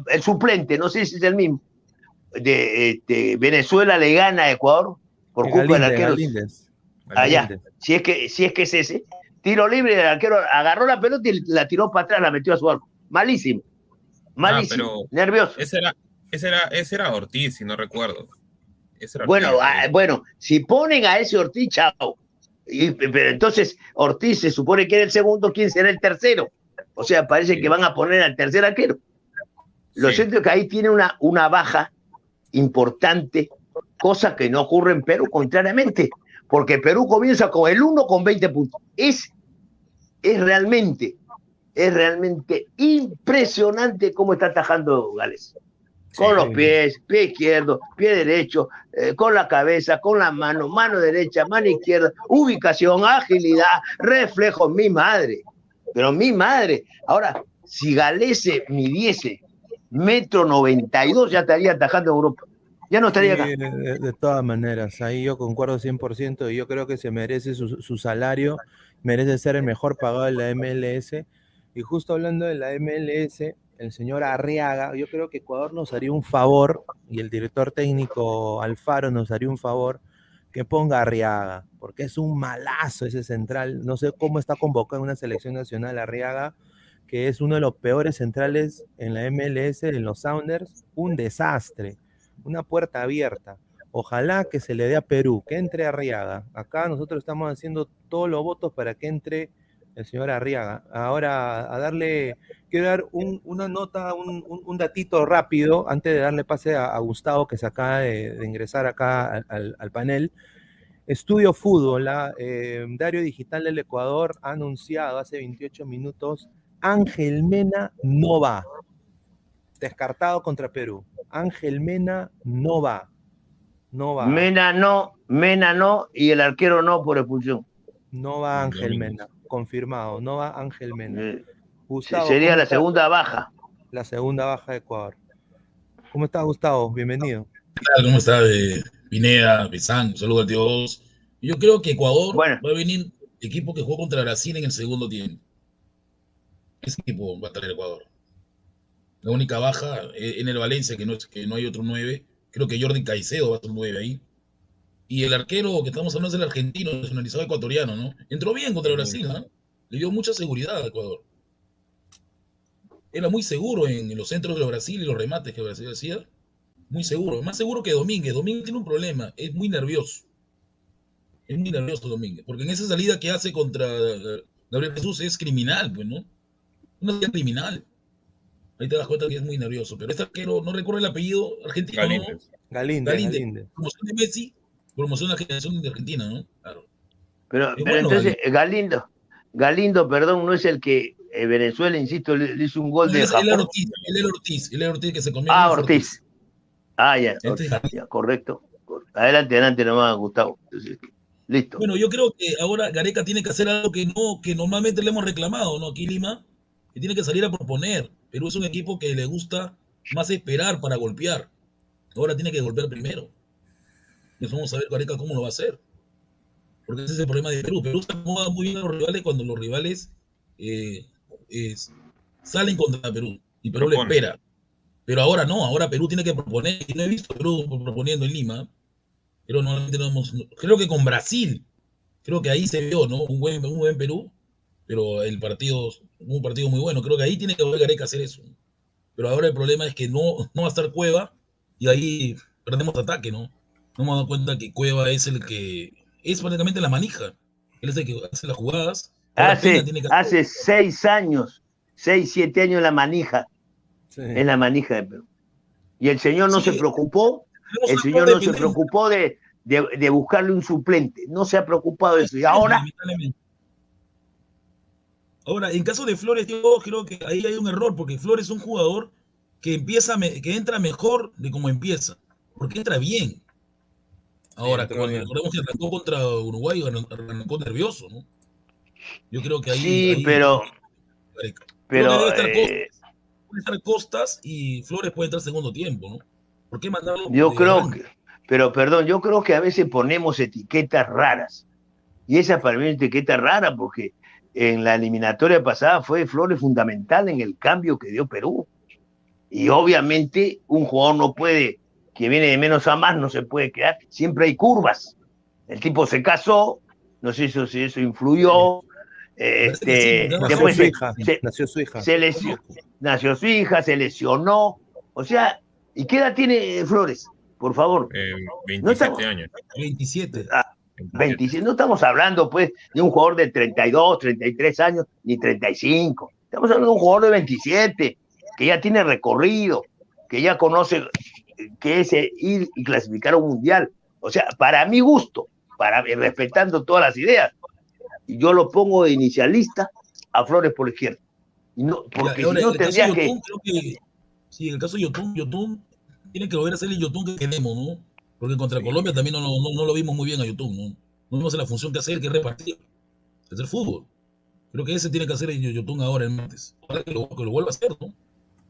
el suplente, no sé si es el mismo, de, este, Venezuela le gana a Ecuador por culpa del arquero. Allá, si es, que, si es que es ese. Tiro libre, el arquero agarró la pelota y la tiró para atrás, la metió a su arco. Malísimo. Malísimo, nervioso. Ese era, ese, era, ese era Ortiz, si no recuerdo. Bueno, ah, bueno, si ponen a ese Ortiz, chao. pero entonces Ortiz se supone que era el segundo, ¿quién será el tercero? O sea, parece que van a poner al tercer arquero. Lo cierto es que ahí tiene una, una baja importante, cosa que no ocurre en Perú, contrariamente, porque Perú comienza con el 1 con 20 puntos. Es, es realmente es realmente impresionante cómo está atajando Gales. Con los pies, pie izquierdo, pie derecho, eh, con la cabeza, con la mano, mano derecha, mano izquierda, ubicación, agilidad, reflejo, mi madre. Pero mi madre. Ahora, si Galese midiese metro 92, ya estaría atajando Europa. Ya no estaría acá. De, todas maneras, ahí yo concuerdo 100% y yo creo que se merece su, su salario, merece ser el mejor pagado de la MLS y justo hablando de la MLS, el señor Arriaga, yo creo que Ecuador nos haría un favor, y el director técnico Alfaro nos haría un favor, que ponga Arriaga, porque es un malazo ese central. No sé cómo está convocado en una selección nacional Arriaga, que es uno de los peores centrales en la MLS, en los Sounders, un desastre, una puerta abierta. Ojalá que se le dé a Perú, que entre Arriaga. Acá nosotros estamos haciendo todos los votos para que entre el señor Arriaga. Ahora, a darle, quiero dar una nota, un, datito rápido, antes de darle pase a, Gustavo, que se acaba de, ingresar acá al, panel. Estudio Fútbol, la, eh, Diario Digital del Ecuador ha anunciado hace 28 minutos, Ángel Mena no va. Descartado contra Perú. Ángel Mena no va. No va. Mena no, Mena no, y el arquero no por expulsión. No va Ángel Mena confirmado. No va Ángel Mena. sería la segunda baja. La segunda baja de Ecuador. ¿Cómo estás, Gustavo? Bienvenido. ¿Qué tal? ¿Cómo está? Eh, Pineda, Pesán, saludos a todos. Yo creo que Ecuador va a venir equipo que jugó contra Brasil en el segundo tiempo. Ese equipo va a traer Ecuador. La única baja eh, en el Valencia, que no, que no hay otro nueve. Creo que Jordi Caicedo va a ser nueve ahí. Y el arquero que estamos hablando es el argentino, nacionalizado ecuatoriano, ¿no? Entró bien contra Brasil, ¿no? Le dio mucha seguridad a Ecuador. Era muy seguro en, los centros de Brasil y los remates que Brasil hacía. Muy seguro. Más seguro que Domínguez. Domínguez tiene un problema. Es muy nervioso. Es muy nervioso Domínguez. Porque en esa salida que hace contra Gabriel Jesús es criminal, pues, ¿no? Una salida criminal. Ahí te das cuenta que es muy nervioso. Pero este arquero, no recuerdo el apellido argentino. Galíndez. Galíndez. Galíndez. Promoción de Messi, promoción de la generación de Argentina, ¿no? Claro. Pero, pero entonces, Galindo, Galindo, perdón, no es el que eh, Venezuela, insisto, le, hizo un gol de. Japón. El Ortiz, el Ortiz, el Ortiz que se comió. Ah, Ortiz. Ah, ya, ya, correcto. Adelante, adelante nomás, Gustavo. Listo. Bueno, yo creo que ahora Gareca tiene que hacer algo que no, que normalmente le hemos reclamado, ¿no? Aquí Lima, que tiene que salir a proponer. Perú es un equipo que le gusta más esperar para golpear. Ahora tiene que golpear primero. Y vamos a ver Gareca cómo lo va a hacer. Porque ese es el problema de Perú. Perú se acomoda muy bien a los rivales cuando los rivales eh, salen contra Perú. Y Perú le espera. Pero ahora no, ahora Perú tiene que proponer. Y no he visto Perú proponiendo en Lima. Pero normalmente no hemos. Creo que con Brasil, creo que ahí se vio, ¿no? Un buen, un buen Perú. Pero el partido, un partido muy bueno. Creo que ahí tiene que volver Gareca a hacer eso. Pero ahora el problema es que no, no va a estar Cueva y ahí perdemos ataque, ¿no? No me he dado cuenta que Cueva es el que es prácticamente la manija. Él es el que hace las jugadas. Hace, hace seis años, seis, siete años la manija. En la manija de Perú. Y el señor no se preocupó, el señor no se preocupó de, de, buscarle un suplente. No se ha preocupado de eso. Y ahora. Ahora, en caso de Flores, yo creo que ahí hay un error, porque Flores es un jugador que empieza, que entra mejor de cómo empieza, porque entra bien. Ahora, cuando recordemos que arrancó contra Uruguay, arrancó nervioso, ¿no? Yo creo que ahí. Sí, pero. Pero. Estar, eh, puede estar, Costas y Flores puede entrar segundo tiempo, ¿no? ¿Por qué mandarlo? Yo creo que. Pero perdón, yo creo que a veces ponemos etiquetas raras. Y esa para mí es una etiqueta rara porque en la eliminatoria pasada fue Flores fundamental en el cambio que dio Perú. Y obviamente un jugador no puede que viene de menos a más no se puede quedar, siempre hay curvas. El tipo se casó, no sé si eso influyó. Este, nació, su hija, nació su hija. Se lesionó, nació su hija, se lesionó. O sea, ¿y qué edad tiene Flores? Por favor. 27 eh, años. 27. 27. No estamos hablando, pues, de un jugador de 32, 33 años, ni 35. Estamos hablando de un jugador de 27, que ya tiene recorrido, que ya conoce que es ir y clasificar a un mundial. O sea, para mi gusto, para respetando todas las ideas, yo lo pongo de inicialista a Flores por izquierda. No, porque si no tendría que... Sí, en el caso de Yotun, Yotun tiene que volver a ser el Yotun que queremos, ¿no? Porque contra Colombia también no, no, lo vimos muy bien a Yotun, ¿no? No vimos la función que hacer, que repartir. Es el fútbol. Creo que ese tiene que hacer el Yotun ahora, el martes. Ojalá que lo, que lo vuelva a hacer, ¿no?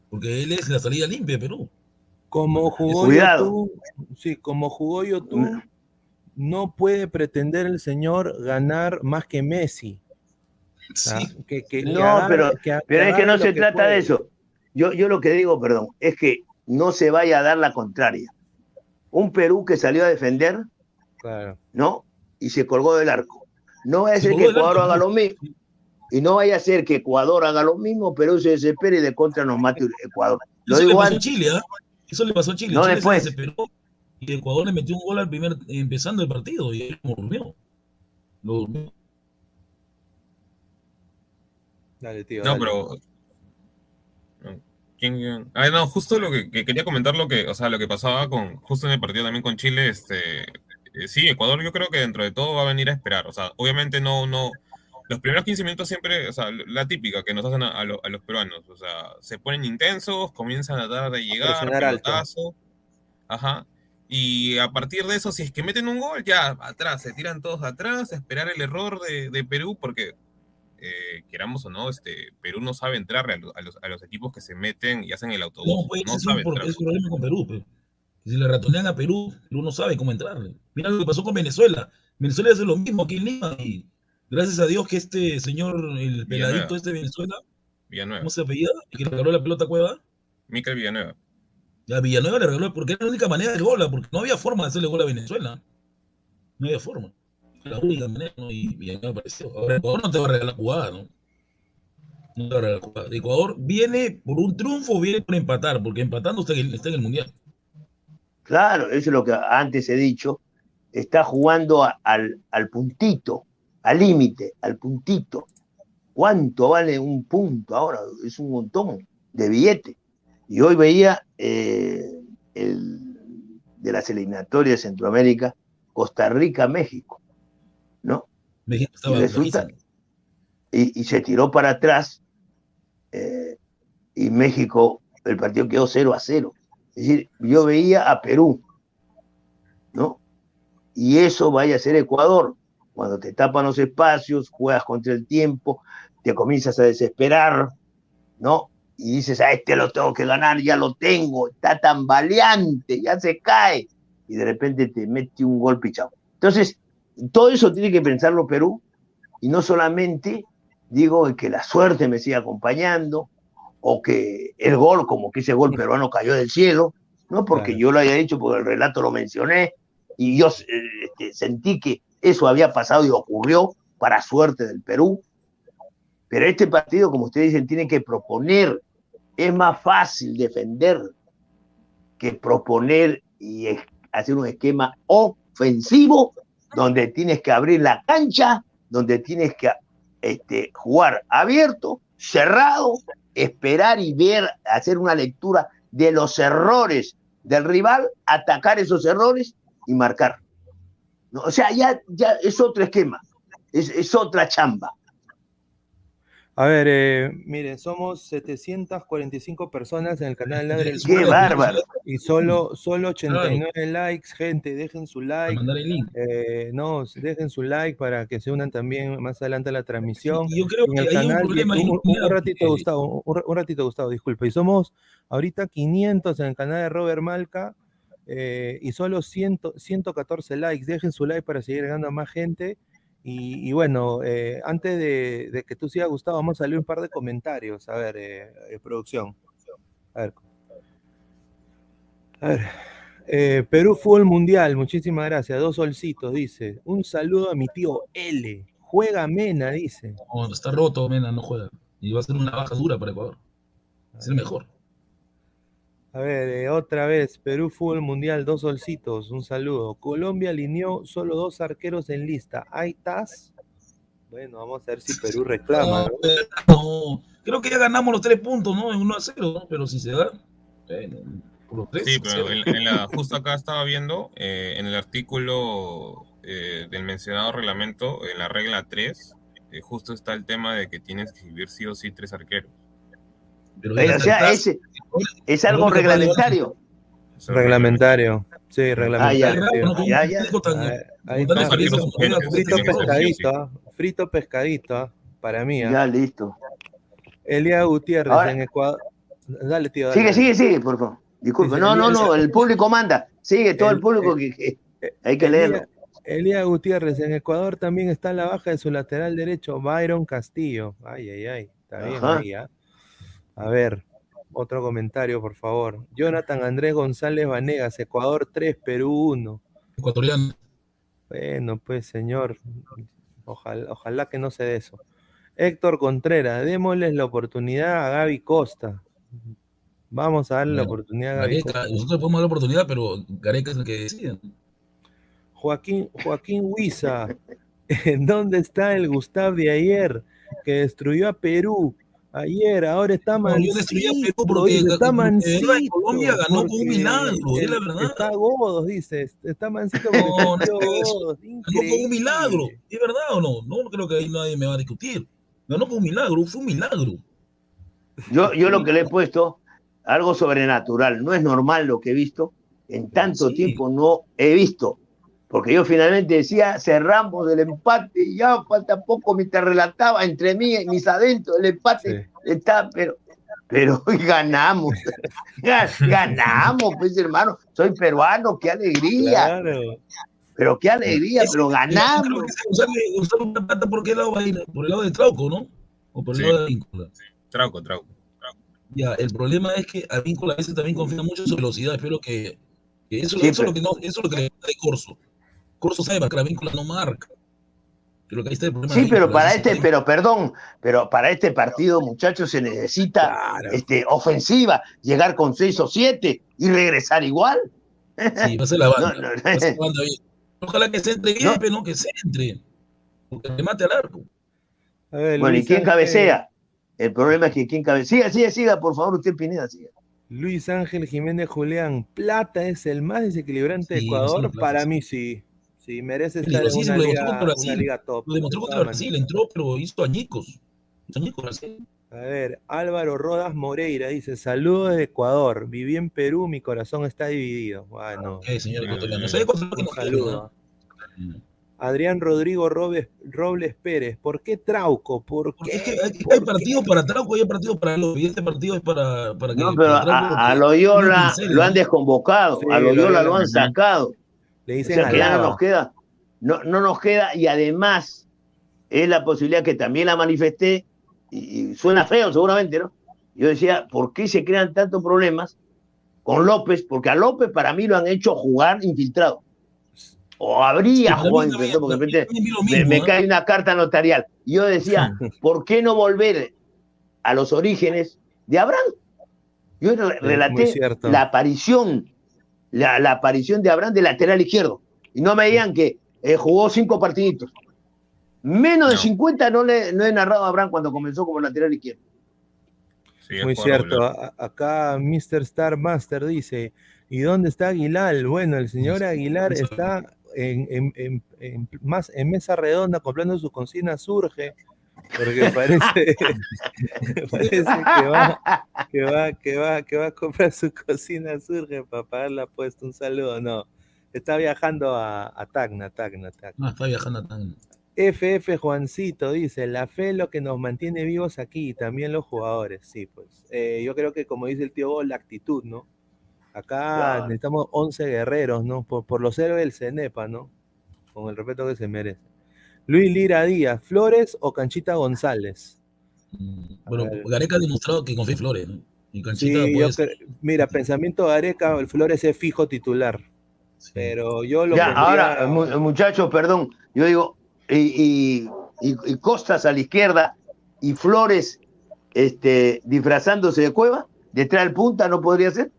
Porque él es la salida limpia de Perú. Como jugó YouTube, sí, como jugó YouTube, no puede pretender el señor ganar más que Messi. Sí. no, pero, pero es que no se trata de eso. Yo, yo lo que digo, perdón, es que no se vaya a dar la contraria. Un Perú que salió a defender, ¿no? Y se colgó del arco. No vaya a ser que Ecuador haga lo mismo. Y no vaya a ser que Ecuador haga lo mismo, Perú se desespere y de contra nos mate Ecuador. Lo digo antes. Chile, ¿eh? Eso le pasó a Chile. No, Chile después. Se desesperó y Ecuador le metió un gol al primer, empezando el partido y él lo durmió. Lo durmió. Dale, tío. No, pero. ¿Quién, ah, no, justo lo que, quería comentar lo que, o sea, lo que pasaba con, justo en el partido también con Chile, este, eh, sí, Ecuador yo creo que dentro de todo va a venir a esperar, o sea, obviamente no, no, los primeros 15 minutos siempre, o sea, la típica que nos hacen a, los peruanos, o sea, se ponen intensos, comienzan a tratar de llegar, pelotazo, ajá, y a partir de eso, si es que meten un gol, ya atrás, se tiran todos atrás, esperar el error de, Perú, porque eh, queramos o no, este, Perú no sabe entrar a los, a, los, equipos que se meten y hacen el autobús. No, pues, no sabe es un problema con Perú. Pues. Si le ratonean a Perú, Perú no sabe cómo entrar. Mira lo que pasó con Venezuela. Venezuela hace lo mismo aquí en Lima y Gracias a Dios que este señor, el peladito este de Venezuela, Villanueva. ¿cómo se apellida? ¿Y que le regaló la pelota a Cueva? Miquel Villanueva. Ya Villanueva le regaló, porque era la única manera de gola, porque no había forma de hacerle gol a Venezuela. No había forma. La única manera, ¿no? Y Villanueva apareció. Ahora Ecuador no te va a regalar jugada, ¿no? No te va a regalar jugada. Ecuador viene por un triunfo, viene por empatar, porque empatando está en el, está en el Mundial. Claro, eso es lo que antes he dicho. Está jugando al, al puntito al límite, al puntito. ¿Cuánto vale un punto ahora? Es un montón. de billete. Y hoy veía eh, el, de las eliminatorias de Centroamérica, Costa Rica, México, ¿no? México estaba y, y, se tiró para atrás eh, y México, el partido quedó 0 a 0. Es decir, yo veía a Perú, ¿no? Y eso vaya a ser Ecuador. Cuando te tapan los espacios, juegas contra el tiempo, te comienzas a desesperar, ¿no? Y dices, a este lo tengo que ganar, ya lo tengo, está tan valiente, ya se cae. Y de repente te mete un gol pichado. Entonces, todo eso tiene que pensarlo Perú, y no solamente digo que la suerte me siga acompañando, o que el gol, como que ese gol peruano cayó del cielo, no porque yo lo haya dicho, porque el relato lo mencioné, y yo eh, este, sentí que eso había pasado y ocurrió para suerte del Perú. Pero este partido, como ustedes dicen, tiene que proponer. Es más fácil defender que proponer y hacer un esquema ofensivo donde tienes que abrir la cancha, donde tienes que este, jugar abierto, cerrado, esperar y ver, hacer una lectura de los errores del rival, atacar esos errores y marcar. O sea, ya, ya es otro esquema, es, es otra chamba. A ver, eh, miren, somos 745 personas en el canal Ladre ¡Qué bárbaro! Y solo, solo 89 likes, gente, dejen su like. Eh, no, dejen su like para que se unan también más adelante a la transmisión. yo creo que hay un problema. Un, ratito, Gustavo, un, ratito, Gustavo, disculpe. Y somos ahorita 500 en el canal de Robert Malca eh, y solo 100, 114 likes. Dejen su like para seguir a más gente. Y, bueno, eh, antes de, que tú sigas, Gustavo, vamos a leer un par de comentarios. A ver, eh, eh, producción. A ver. Perú Fútbol Mundial, muchísimas gracias. Dos solcitos, dice. Un saludo a mi tío L. Juega Mena, dice. No, está roto, Mena, no juega. Y va a ser una baja dura para Ecuador. Va a ser mejor. A ver, eh, otra vez, Perú Fútbol Mundial, dos solcitos, un saludo. Colombia alineó solo dos arqueros en lista. Ahí estás. Bueno, vamos a ver si Perú reclama. No, creo que ya ganamos los tres puntos, ¿no? En 1 a 0, pero si se da. por los tres, sí, pero en, la, justo acá estaba viendo, eh, en el artículo eh, del mencionado reglamento, en la regla 3, justo está el tema de que tienes que escribir sí o sí tres arqueros. Pero, o sea, es, algo reglamentario. Reglamentario. Sí, reglamentario. Ah, ya, ya, Ahí está, frito, pescadito, ¿ah? frito pescadito, ¿ah? para mí. Ya, listo. Elia Gutiérrez en Ecuador. Dale, tío. Sigue, sigue, sigue, por favor. Disculpe. No, no, no, el público manda. Sigue todo el, público que, hay que leerlo. Elia Gutiérrez en Ecuador también está en la baja de su lateral derecho, Byron Castillo. Ay, ay, ay. Está bien ahí, ¿ah? A ver, otro comentario, por favor. Jonathan Andrés González Vanegas, Ecuador 3, Perú 1. Ecuatoriano. Bueno, pues señor, ojalá, ojalá que no se dé eso. Héctor Contreras, démosles la oportunidad a Gaby Costa. Vamos a darle la oportunidad a Gaby Costa. Nosotros podemos dar la oportunidad, pero Gareca es el que decide. Joaquín, Joaquín Huiza, ¿dónde está el Gustav de ayer que destruyó a Perú? Ayer, ahora está mansito. porque, está mansito. Colombia ganó con un milagro, es la verdad. Está Godos, dice. Está mansito. No, no Godos, ganó con un milagro. ¿Es verdad o no? No creo que ahí nadie me va a discutir. Ganó con un milagro, fue un milagro. Yo, yo lo que le he puesto, algo sobrenatural. No es normal lo que he visto. En tanto tiempo no he visto porque yo finalmente decía, cerramos el empate, y ya falta poco, te relataba entre mí y mis adentros, el empate está, pero, pero ganamos, ganamos, pues hermano, soy peruano, qué alegría. Pero qué alegría, pero ganamos. Usar una pata por qué lado va a ir, por el lado de Trauco, ¿no? O por el lado de Víncula. Trauco, Trauco. Ya, el problema es que a Víncula a veces también confía mucho en su velocidad, espero que, eso, eso, es lo que no, eso es lo que le gusta de Corso Corso sabe que la víncula no marca. Pero que está el problema sí, pero para este, pero perdón, pero para este partido, muchachos, se necesita este, ofensiva, llegar con seis o siete y regresar igual. Sí, va a ser la banda. No, no, la banda bien. Ojalá que se entre bien, pero que se entre. Porque le mate al arco. bueno, ¿y quién cabecea? El problema es que quien cabe. Siga, siga, siga, por favor, usted Pineda, siga. Luis Ángel Jiménez Julián, Plata es el más desequilibrante de Ecuador. Para mí sí. Sí, merece estar en una, liga, top. Lo demostró contra Brasil, entró, pero hizo añicos. Hizo añicos Brasil. A ver, Álvaro Rodas Moreira dice: Saludos de Ecuador. Viví en Perú, mi corazón está dividido. Bueno. Eh, señor no sé saludo. Adrián Rodrigo Robles, Robles, Pérez, ¿por qué Trauco? ¿Por qué? Es que hay, partido para Trauco y hay partido para Loyola. Y este partido es para, para que. No, pero a, Loyola lo han desconvocado, a Loyola lo han sacado. Le dicen o sea, que ya no nos queda, no, no nos queda, y además es la posibilidad que también la manifesté y suena feo seguramente, ¿no? Yo decía, ¿por qué se crean tantos problemas con López? Porque a López para mí lo han hecho jugar infiltrado. O habría jugado infiltrado, porque de repente me, cae una carta notarial. Y yo decía, ¿por qué no volver a los orígenes de Abraham? Yo relaté la aparición, la, aparición de Abraham de lateral izquierdo. Y no me digan que eh, jugó cinco partiditos. Menos de 50 no, le, no he narrado a Abraham cuando comenzó como lateral izquierdo. Muy cierto. Acá Mr. Star Master dice, ¿y dónde está Aguilar? Bueno, el señor Aguilar está en, más, en mesa redonda comprando su cocina surge, porque parece, parece que, va, que, va, que, va, que va a comprar su cocina surge para pagar la apuesta. Un saludo, no. Está viajando a, a Tacna, Tacna, Tacna. No, está viajando a Tacna. FF Juancito dice, la fe es lo que nos mantiene vivos aquí y también los jugadores. Sí, pues. Eh, yo creo que como dice el tío la actitud, ¿no? Acá necesitamos 11 guerreros, ¿no? Por, los héroes del Cenepa, ¿no? Con el respeto que se merece. Luis Lira Díaz, ¿Flores o Canchita González? Mm, bueno, Gareca ha demostrado que confía en Flores, ¿no? sí, mira, pensamiento Gareca, el Flores es fijo titular. Pero yo lo Ya, ahora, muchachos, perdón, yo digo, y, Costas a la izquierda y Flores este, disfrazándose de cueva, detrás del punta no podría ser.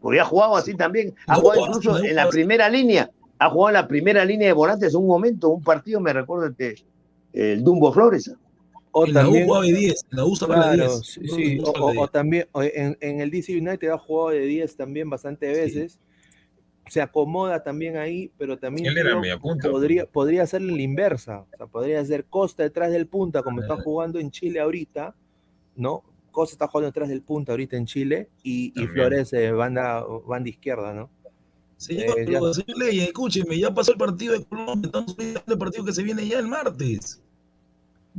Podría jugado así también. Ha jugado incluso en la primera línea. Ha jugado en la primera línea de volantes un momento, un partido, me recuerdo este, el Dumbo Flores. O también, la U de 10, la U Sí, o, también en, en, el DC United ha jugado de 10 también bastante veces. Se acomoda también ahí, pero también podría, podría ser la inversa, o sea, podría ser Costa detrás del punta, como está jugando en Chile ahorita, ¿no? Costa está jugando detrás del punta ahorita en Chile y, y Flores eh, banda, banda izquierda, ¿no? Señor, eh, señor Ley, escúcheme, ya pasó el partido de Colombia, estamos viendo el partido que se viene ya el martes.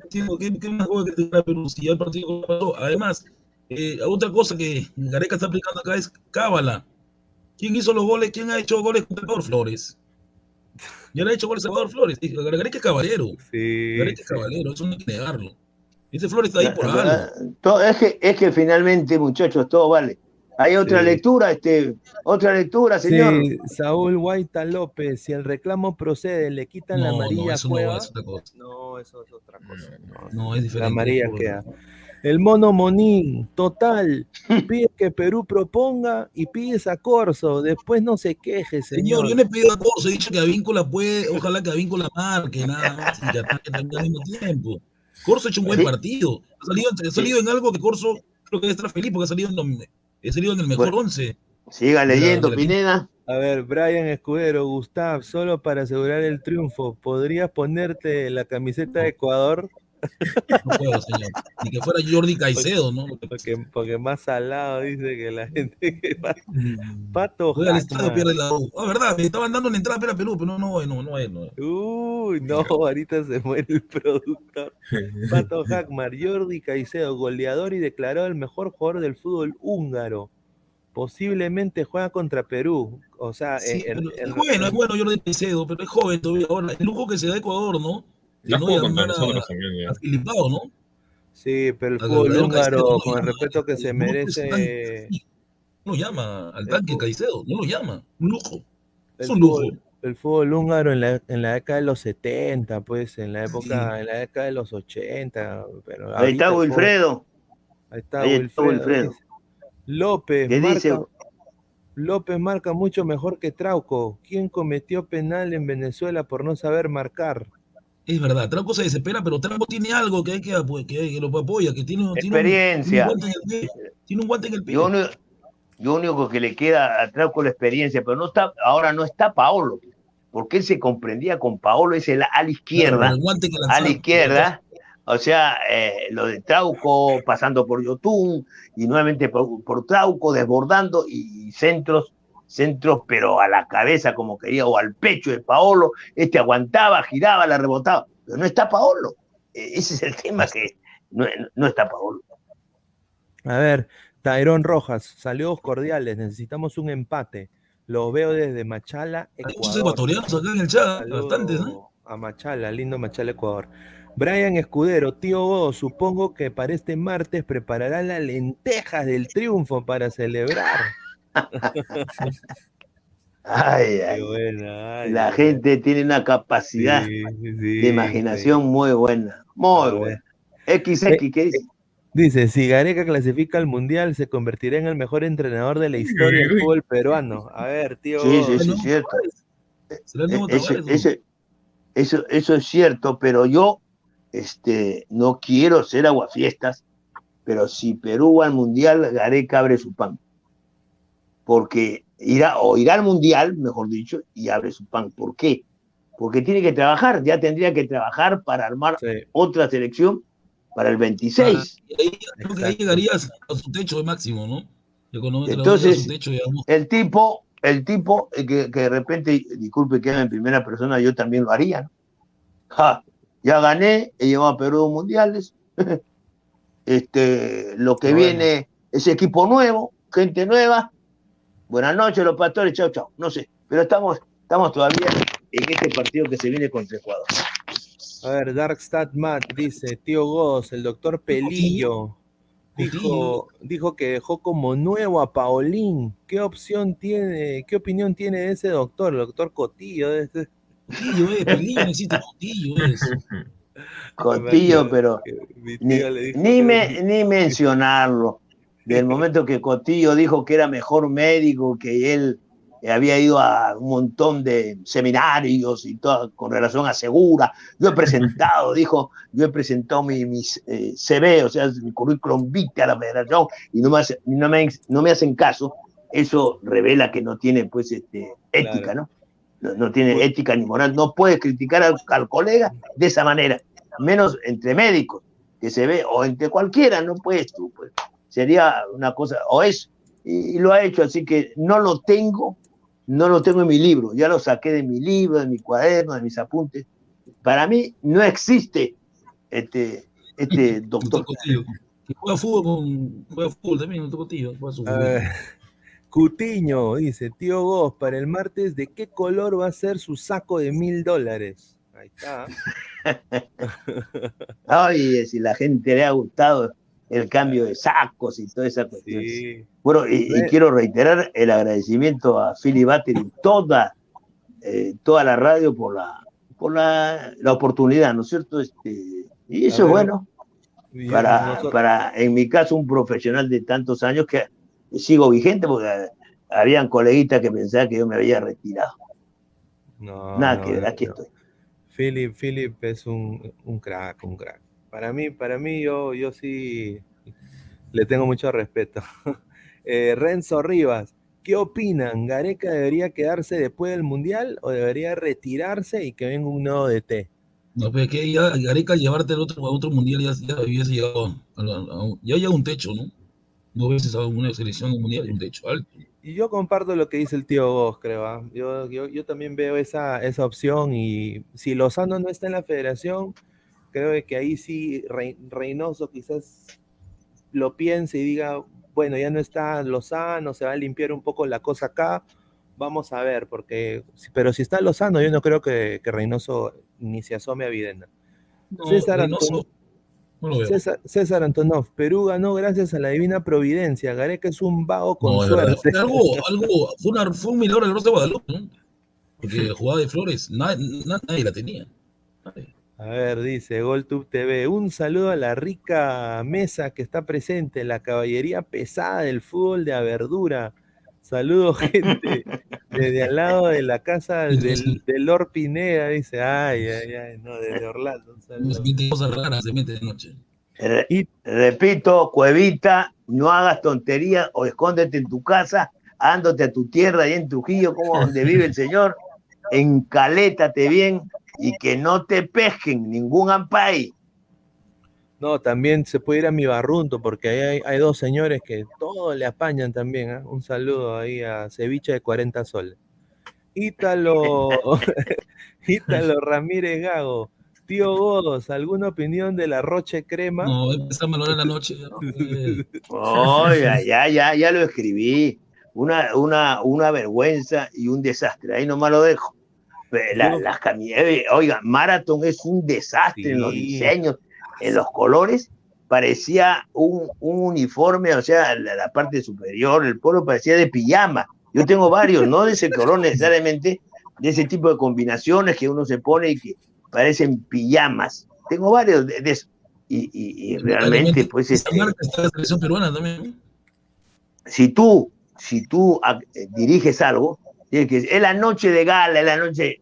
Entiendo, ¿qué, qué más juega que te Perú si ya el partido pasó? Además, eh, otra cosa que Gareca está aplicando acá es cábala ¿Quién hizo los goles? ¿Quién ha hecho goles contra Salvador Flores? Ya le ha hecho goles Salvador Flores. Gareca es caballero. Sí. Gareca es caballero, eso no hay que negarlo. Ese Flores está ahí por algo. es, que, es que finalmente, muchachos, todo vale. Hay otra lectura, este, otra lectura, señor. Sí, Saúl Guaita López, si el reclamo procede, le quitan la amarilla no, eso No, es otra cosa. No, eso es otra cosa. No, es diferente. La amarilla queda. El mono Monín, total, pide que Perú proponga y pides a Corso, después no se queje, señor. Señor, yo le pido a Corso, he dicho que Avíncula puede, ojalá que Avíncula marque, nada más, y que ataque también al mismo tiempo. Corso ha hecho un buen partido, ha salido, ha salido en algo que Corso creo que debe estar feliz porque ha salido en, ha salido en el mejor once. Siga leyendo, Pineda. A ver, Brian Escudero, Gustav, solo para asegurar el triunfo, ¿podrías ponerte la camiseta de Ecuador? No puedo, señor. Ni que fuera Jordi Caicedo, ¿no? Porque, porque más salado dice que la gente que va. Mm. Pato Hackman. pierde la U. Ah, verdad, me estaban dando la entrada para Perú, pero no, no, no, no es. No Uy, no, ahorita se muere el productor. Pato Hackmar, Jordi Caicedo, goleador y declarado el mejor jugador del fútbol húngaro. Posiblemente juega contra Perú. O sea, sí, es bueno, es bueno Jordi Caicedo, pero es joven todavía. Ahora, el lujo que se da Ecuador, ¿no? Ya jugó contra nosotros también. Filipado, ¿no? Sí, pero el fútbol húngaro, con el respeto que se merece. No llama al tanque Caicedo, no lo llama. Un lujo. Es un lujo. El fútbol húngaro en la, en la década de los 70, pues, en la época, en la década de los 80. Pero ahí está Wilfredo. Ahí está Wilfredo. López, ¿Qué dice? López marca mucho mejor que Trauco. ¿Quién cometió penal en Venezuela por no saber marcar? Es verdad, Trauco se desespera, pero Trauco tiene algo que hay que, pues, que, lo apoya, que tiene, experiencia. Tiene un, guante en el pie. Yo, único que le queda a Trauco la experiencia, pero no está, ahora no está Paolo, porque él se comprendía con Paolo, es el a la izquierda. a la izquierda. O sea, eh, lo de Trauco pasando por Yotun y nuevamente por, por Trauco, desbordando y centros centros, pero a la cabeza como quería, o al pecho de Paolo, este aguantaba, giraba, la rebotaba, pero no está Paolo. E, ese es el tema que no, está Paolo. A ver, Tairón Rojas, saludos cordiales, necesitamos un empate. Lo veo desde Machala, Ecuador. ecuatorianos acá en el chat, bastantes, ¿no? A Machala, lindo Machala, Ecuador. Brian Escudero, tío Go, supongo que para este martes prepararán las lentejas del triunfo para celebrar. Ay, ay. la gente tiene una capacidad de imaginación muy buena, muy buena. XX, eh, ¿qué dice? Dice, si Gareca clasifica al Mundial, se convertirá en el mejor entrenador de la historia del fútbol peruano. A ver, tío. Sí, sí, sí, es cierto. Eh, eso, eso, es cierto, pero yo este, no quiero ser aguafiestas, pero si Perú va al Mundial, Gareca abre su pan porque irá, o irá al mundial, mejor dicho, y abre su pan. ¿Por qué? Porque tiene que trabajar, ya tendría que trabajar para armar otra selección para el 26. Ah, ahí, llegarías a su techo máximo, ¿no? Entonces, el tipo, el tipo eh, que, de repente, disculpe que en primera persona, yo también lo haría. ya gané, he llevado a Perú mundiales. este, lo que viene es equipo nuevo, gente nueva, Buenas noches, los pastores, chao, chao. No sé, pero estamos, estamos todavía en este partido que se viene contra Ecuador. A ver, Darkstat Matt dice, tío Goss, el doctor Pelillo, dijo, dijo que dejó como nuevo a Paulín. ¿Qué opción tiene, qué opinión tiene de ese doctor, el doctor Cotillo? De ese... Cotillo, eh, Pelillo necesita Cotillo, es. Cotillo, pero ni, ni, me, ni mencionarlo del momento que Cotillo dijo que era mejor médico, que él había ido a un montón de seminarios y todo con relación a Segura. Yo he presentado, dijo, yo he presentado mi, mis eh, CV, o sea, mi currículum vitae a la federación y no me, no, me, no me hacen caso. Eso revela que no tiene, pues, este, ética, ¿no? ¿no? tiene pues ética ni moral. No puedes criticar al, al, colega de esa manera, menos entre médicos, que se ve, o entre cualquiera, no puedes tú, pues sería una cosa, o es, y, lo ha hecho, así que no lo tengo, no lo tengo en mi libro, ya lo saqué de mi libro, de mi cuaderno, de mis apuntes. Para mí no existe este, este doctor. Juega fútbol, juega fútbol también, Cotillo. Cutiño dice, tío Goss, para el martes, ¿de qué color va a ser su saco de mil dólares? Ahí está. Ay, si la gente le ha gustado el cambio de sacos y toda esa cuestión. Bueno, y, quiero reiterar el agradecimiento a Philly Batter y toda, eh, toda la radio por la, por la, la, oportunidad, ¿no es cierto? Este, y eso es bueno. para, para, en mi caso, un profesional de tantos años que sigo vigente porque habían coleguitas que pensaban que yo me había retirado. No, Nada que aquí estoy. Philip, Philip es un, un crack, un crack. Para mí, para mí yo, yo sí le tengo mucho respeto. Eh, Renzo Rivas, ¿qué opinan? ¿Gareca debería quedarse después del Mundial o debería retirarse y que venga un nuevo DT? No, pero que ya Gareca llevarte al otro, a otro Mundial ya, ya hubiese llegado, ya llega un techo, ¿no? Veces a una selección mundial y un techo alto. Y yo comparto lo que dice el tío Vos, creo. ¿ah? Yo, yo, yo, también veo esa, esa opción y si Lozano no está en la federación, creo que ahí sí Reynoso quizás lo piense y diga, bueno, ya no está Lozano, se va a limpiar un poco la cosa acá, vamos a ver, porque, pero si está Lozano, yo no creo que, Reynoso ni se asome a Videna. César, Antonov, Perú ganó gracias a la divina providencia. Gareca es un vago con suerte. Algo, algo, fue, una, fue un milagro el de Guadalupe, ¿no? Porque jugada de Flores, nadie, nadie la tenía. A ver, dice GolTube TV, un saludo a la rica mesa que está presente, la caballería pesada del fútbol de Averdura. Saludos, gente. desde al lado de la casa del, del Lord Pineda, dice, ay, ay, ay, no, desde Orlando. cosas raras se mete de noche. Y, repito, Cuevita, no hagas tonterías o escóndete en tu casa, ándote a tu tierra y en Trujillo, como donde vive el Señor, encalétate bien y que no te pesquen ningún ampay. No, también se puede ir a mi barrunto, porque ahí hay, dos señores que todo le apañan también. ¿eh? Un saludo ahí a Ceviche de 40 soles. Ítalo, Ítalo Ramírez Gago. Tío Godos, ¿alguna opinión de la Roche Crema? No, empezamos a la noche. Oiga, ya, ya, ya lo escribí. Una, una, una vergüenza y un desastre. Ahí nomás lo dejo. Las camionetas, oiga, Marathon es un desastre en los diseños, en los colores. Parecía un, uniforme, o sea, la, parte superior, el polo parecía de pijama. Yo tengo varios, no de ese color necesariamente, de ese tipo de combinaciones que uno se pone y que parecen pijamas. Tengo varios de, eso. Y, realmente, pues. Este, peruana también. Si tú, si tú eh, diriges algo, es la noche de gala, es la noche.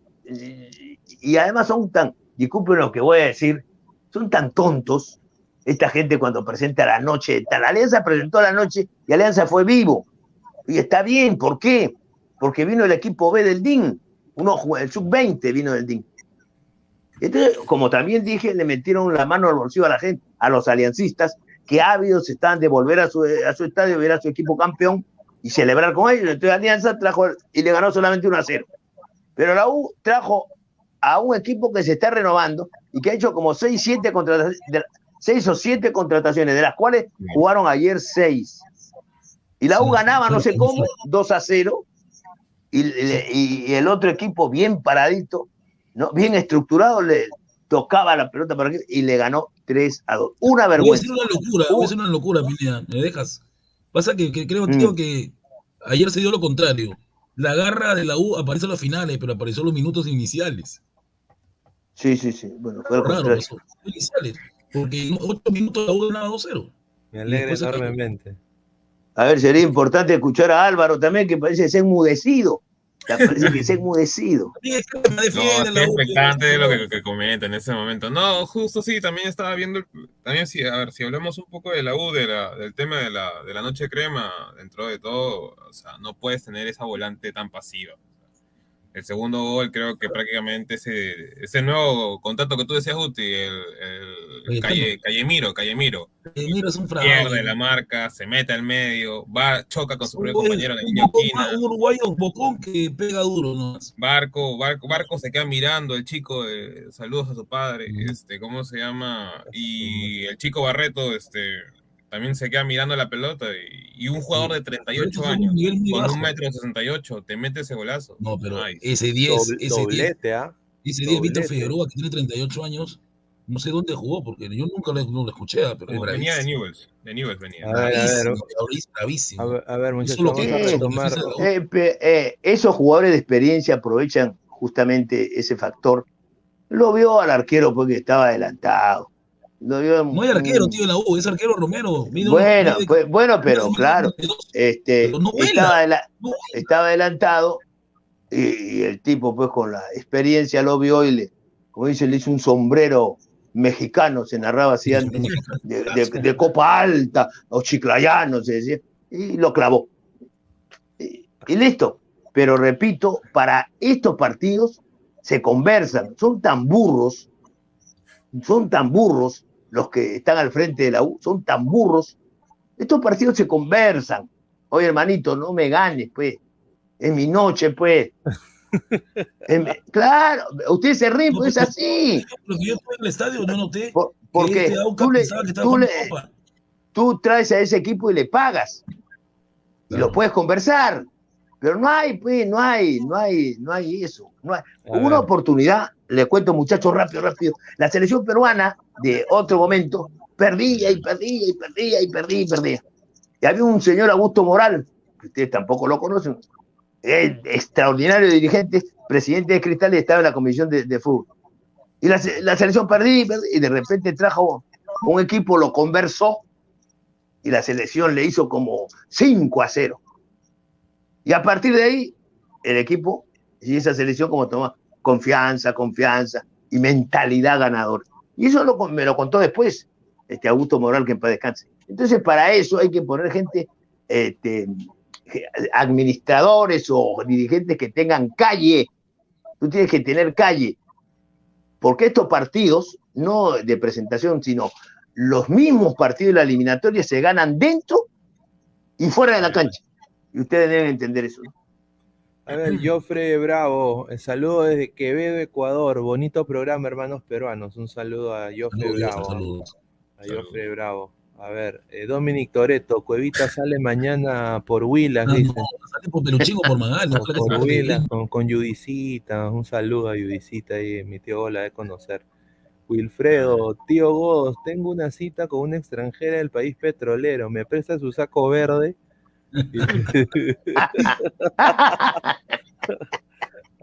Y además son tan, disculpen lo que voy a decir, son tan tontos. Esta gente cuando presenta la noche, tal Alianza presentó la noche y Alianza fue vivo. Y está bien, ¿por qué? Porque vino el equipo B del DIN, uno, el sub-20 vino del DIN. Entonces, como también dije, le metieron la mano al bolsillo a la gente, a los aliancistas, que ávidos están de volver a su, a su estadio, ver a su equipo campeón y celebrar con ellos. Entonces Alianza trajo y le ganó solamente 1 a 0. Pero la U trajo a un equipo que se está renovando y que ha hecho como 6, 7 contrataciones, 6 o 7 contrataciones, de las cuales jugaron ayer 6. Y la U ganaba, no sé cómo, 2 a 0. y el otro equipo bien paradito ¿no? bien estructurado, le tocaba la pelota para y le ganó 3 a 2. Una vergüenza. Voy a decir una locura, voy a decir una locura, Pineda, me dejas. Pasa que, creo, tío, mm. que ayer se dio lo contrario. La garra de la U aparece en los finales, pero apareció en los minutos iniciales. Sí, sí, sí. Bueno, fue raro eso. Iniciales. Porque en 8 minutos la U ganaba 2-0. Me alegra enormemente. A ver, sería importante escuchar a Álvaro también, que parece ser enmudecido parece que se ha enmudecido. no, estoy expectante de lo que, que, comenta en ese momento. No, justo sí, también estaba viendo, también sí, a ver, si hablamos un poco de la U, de la, del tema de la, de la noche crema, dentro de todo, o sea, no puedes tener esa volante tan pasiva el segundo gol creo que prácticamente ese, ese nuevo contacto que tú decías, Uti, el, el Calle, Callemiro, Callemiro. Callemiro es un fraude. Pierde la marca, se mete al medio, va, choca con su propio compañero en la Un uruguayo bocón que pega duro, ¿no? Barco, Barco, Barco se queda mirando, el chico, eh, saludos a su padre, este, ¿cómo se llama? Y el chico Barreto, este, también se queda mirando la pelota y, un jugador de 38 años con un metro 68 te mete ese golazo. No, pero ese 10, ese 10, ¿ah? ese 10 Víctor Figueroa que tiene 38 años, no sé dónde jugó porque yo nunca lo, no lo escuché, ah, pero venía de Newells, de Newells venía. A ver, a ver, bravísimo. A ver, a ver muchachos, eh, eh, esos jugadores de experiencia aprovechan justamente ese factor. Lo vio al arquero porque estaba adelantado no, hay arquero, tío, de la U, es arquero Romero. bueno, pues, bueno, pero claro, este, estaba, adelantado y, el tipo, pues con la experiencia lo vio y le, como dice, le hizo un sombrero mexicano, se narraba así antes, de, copa alta, o chiclayano, se decía, y lo clavó. y listo. Pero repito, para estos partidos se conversan, son tan burros, son tan burros los que están al frente de la U, son tan burros. Estos partidos se conversan. Oye, hermanito, no me ganes, pues. Es mi noche, pues. claro, usted se ríe, pues es así. Porque yo estoy en el estadio, no noté. porque tú, traes a ese equipo y le pagas. Y lo puedes conversar. Pero no hay, pues, no hay, no hay, no hay eso. No hay. Una oportunidad, le cuento muchachos rápido, rápido. La selección peruana de otro momento perdía y perdía y perdía y perdía y perdía. Y había un señor Augusto Moral, que ustedes tampoco lo conocen, extraordinario dirigente, presidente de Cristal y estaba en la comisión de, fútbol. Y la, selección perdía y, perdía, y de repente trajo un equipo, lo conversó y la selección le hizo como 5 a 0. Y a partir de ahí el equipo y esa selección como toma confianza, confianza y mentalidad ganadora. Y eso me lo contó después este Augusto Moral, que en paz descanse. Entonces, para eso hay que poner gente, este, administradores o dirigentes que tengan calle. Tú tienes que tener calle. Porque estos partidos, no de presentación, sino los mismos partidos de la eliminatoria se ganan dentro y fuera de la cancha. Y ustedes deben entender eso. A ver, Jofre Bravo, el saludo desde Quevedo, Ecuador. Bonito programa, hermanos peruanos. Un saludo a Jofre Bravo. Saludos. A Jofre Bravo. A ver, eh, Dominic Toreto, Cuevita sale mañana por Huilas, dice. sale por Peluchín o por Magal. por Huilas, con, con Judicita. Un saludo a Judicita y mi tío Hola de conocer. Wilfredo, tío Godos, tengo una cita con una extranjera del país petrolero. ¿Me presta su saco verde? Ay,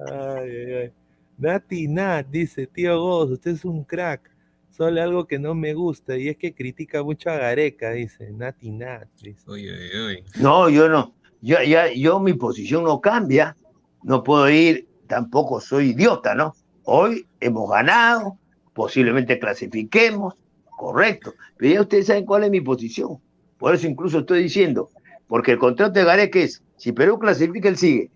ay, ay. Nati Nat dice, tío Godos, usted es un crack. Solo algo que no me gusta y es que critica mucho a Gareca, dice Nati Nat. No, yo no. Yo, ya, yo mi posición no cambia. No puedo ir, tampoco soy idiota, ¿no? Hoy hemos ganado, posiblemente clasifiquemos, correcto. Pero ya ustedes saben cuál es mi posición. Por eso incluso estoy diciendo, porque el contrato de Gareca es, si Perú clasifica, él sigue.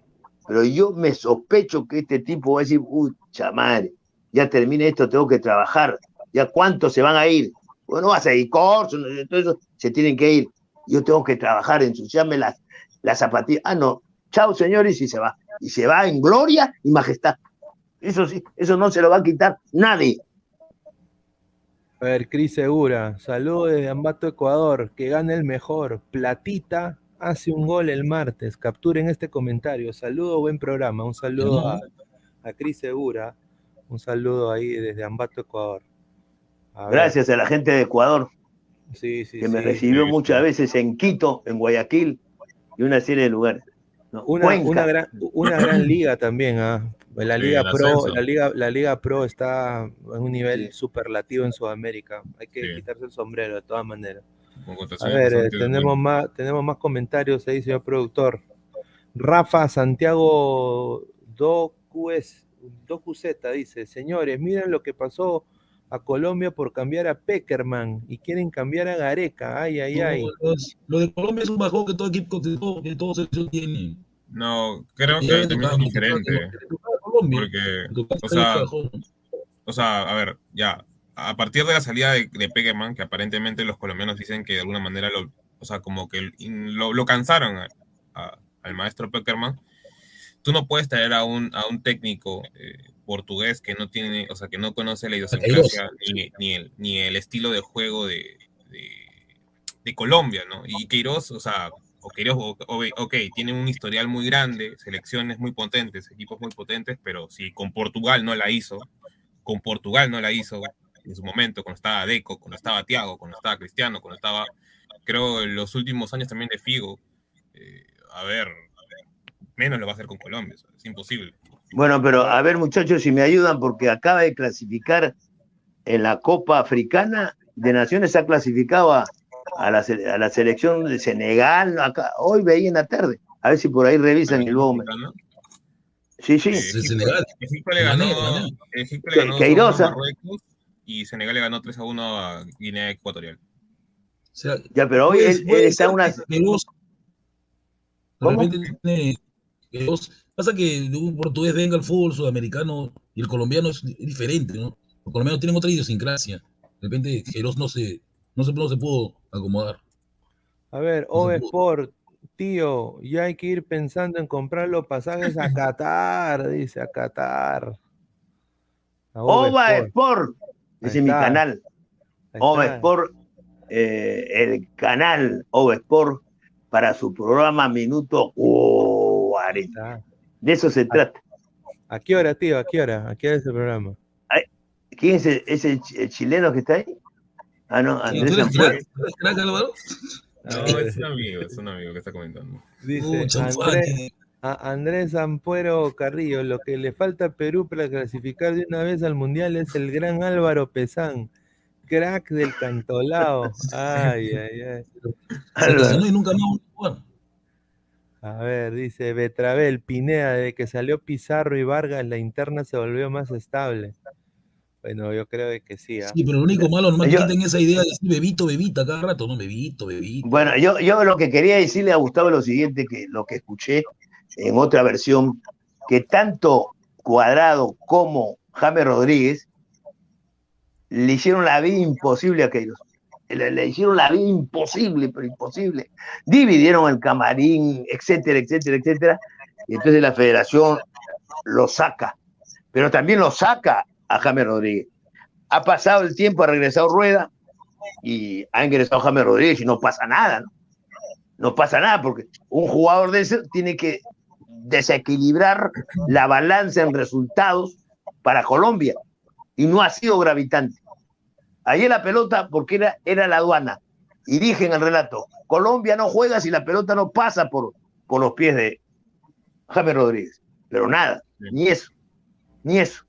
Pero yo me sospecho que este tipo va a decir, pucha madre, ya termine esto, tengo que trabajar. ¿Ya cuántos se van a ir? Bueno, va a seguir cursos, todo eso, se tienen que ir. Yo tengo que trabajar, ensuciarme las, las zapatillas. Ah, no, chao señores, y se va. Y se va en gloria y majestad. Eso sí, eso no se lo va a quitar nadie. A ver, Cris Segura, saludos desde Ambato, Ecuador, que gane el mejor. Platita hace un gol el martes. Capturen este comentario. Saludo, buen programa. Un saludo a, a Cris Segura. Un saludo ahí desde Ambato, Ecuador. Gracias a la gente de Ecuador. que me recibió muchas veces en Quito, en Guayaquil y una serie de lugares. una, gran, una, gran, liga también, ¿ah? La Liga Pro, la Liga, la Liga Pro está en un nivel superlativo en Sudamérica. Hay que quitarse el sombrero de todas maneras. A ver, eh, tenemos más, tenemos más comentarios ahí, señor productor. Rafa Santiago Docuzeta dice, señores, miren lo que pasó a Colombia por cambiar a Peckerman y quieren cambiar a Gareca. Ay, ay, ay. Lo de Colombia es un bajón que todo equipo, que todo, que todo tiene. No, creo que también es diferente. Porque, o sea, o sea, a ver, ya, a partir de la salida de, de que aparentemente los colombianos dicen que de alguna manera lo, o sea, como que lo, lo cansaron al maestro Peckerman, tú no puedes traer a un, a un técnico eh, portugués que no tiene, o sea, que no conoce la idiosincrasia ni, ni, el, ni el estilo de juego de, de, de Colombia, ¿no? Y Queiroz, o sea, o ok, tiene un historial muy grande, selecciones muy potentes, equipos muy potentes, pero si con Portugal no la hizo, con Portugal no la hizo en su momento, cuando estaba Deco, cuando estaba Tiago, cuando estaba Cristiano, cuando estaba, creo, en los últimos años también de Figo, eh, a ver, menos lo va a hacer con Colombia, es imposible. Bueno, pero a ver muchachos, si me ayudan, porque acaba de clasificar en la Copa Africana de Naciones, ha clasificado a la, a la selección de Senegal, acá, hoy veía en la tarde, a ver si por ahí revisan el bombo. Sí, sí. Senegal. Egipto le ganó, Egipto le ganó a Marruecos y Senegal le ganó 3 a 1 a Guinea Ecuatorial. O sea, ya, pero hoy él, está una. ¿Cómo? Pasa que un portugués venga al fútbol sudamericano y el colombiano es diferente, ¿no? Los colombianos tienen otra idiosincrasia. De repente, Geros no se, no se, no se pudo acomodar. A ver, no tío, ya hay que ir pensando en comprar los pasajes a Qatar, dice, a Qatar. Ova Sport, dice mi canal. Ova Sport, eh, el canal Ova Sport para su programa Minuto 40. De eso se trata. ¿A qué hora, tío? ¿A qué hora? ¿A qué hora es el programa? ¿Quién es el chileno que está ahí? Ah, no, Andrés No, es un amigo, es un amigo que está comentando. Dice Andrés, Andrés Ampuero Carrillo, lo que le falta a Perú para clasificar de una vez al Mundial es el gran Álvaro Pesán, crack del cantolao. Ay, ay, ay. Álvaro. nunca A ver, dice Betravel, Pineda, de que salió Pizarro y Vargas, la interna se volvió más estable. Bueno, yo creo que sí. ¿ah? Sí, pero lo único malo nomás que tenga esa idea de decir bebito, bebita cada rato, no, bebito, bebito. Bueno, yo, yo lo que quería decirle a Gustavo es lo siguiente, que lo que escuché en otra versión, que tanto Cuadrado como James Rodríguez le hicieron la vida imposible a aquellos. Le, hicieron la vida imposible, pero imposible. Dividieron el camarín, etcétera, etcétera, etcétera. Y entonces la federación lo saca. Pero también lo saca a James Rodríguez. Ha pasado el tiempo, ha regresado Rueda y ha ingresado James Rodríguez y no pasa nada, ¿no? No pasa nada porque un jugador de ese tiene que desequilibrar la balanza en resultados para Colombia y no ha sido gravitante. Ahí la pelota, porque era, era la aduana, y dije en el relato, Colombia no juega si la pelota no pasa por, por los pies de James Rodríguez. Pero nada, ni eso, ni eso.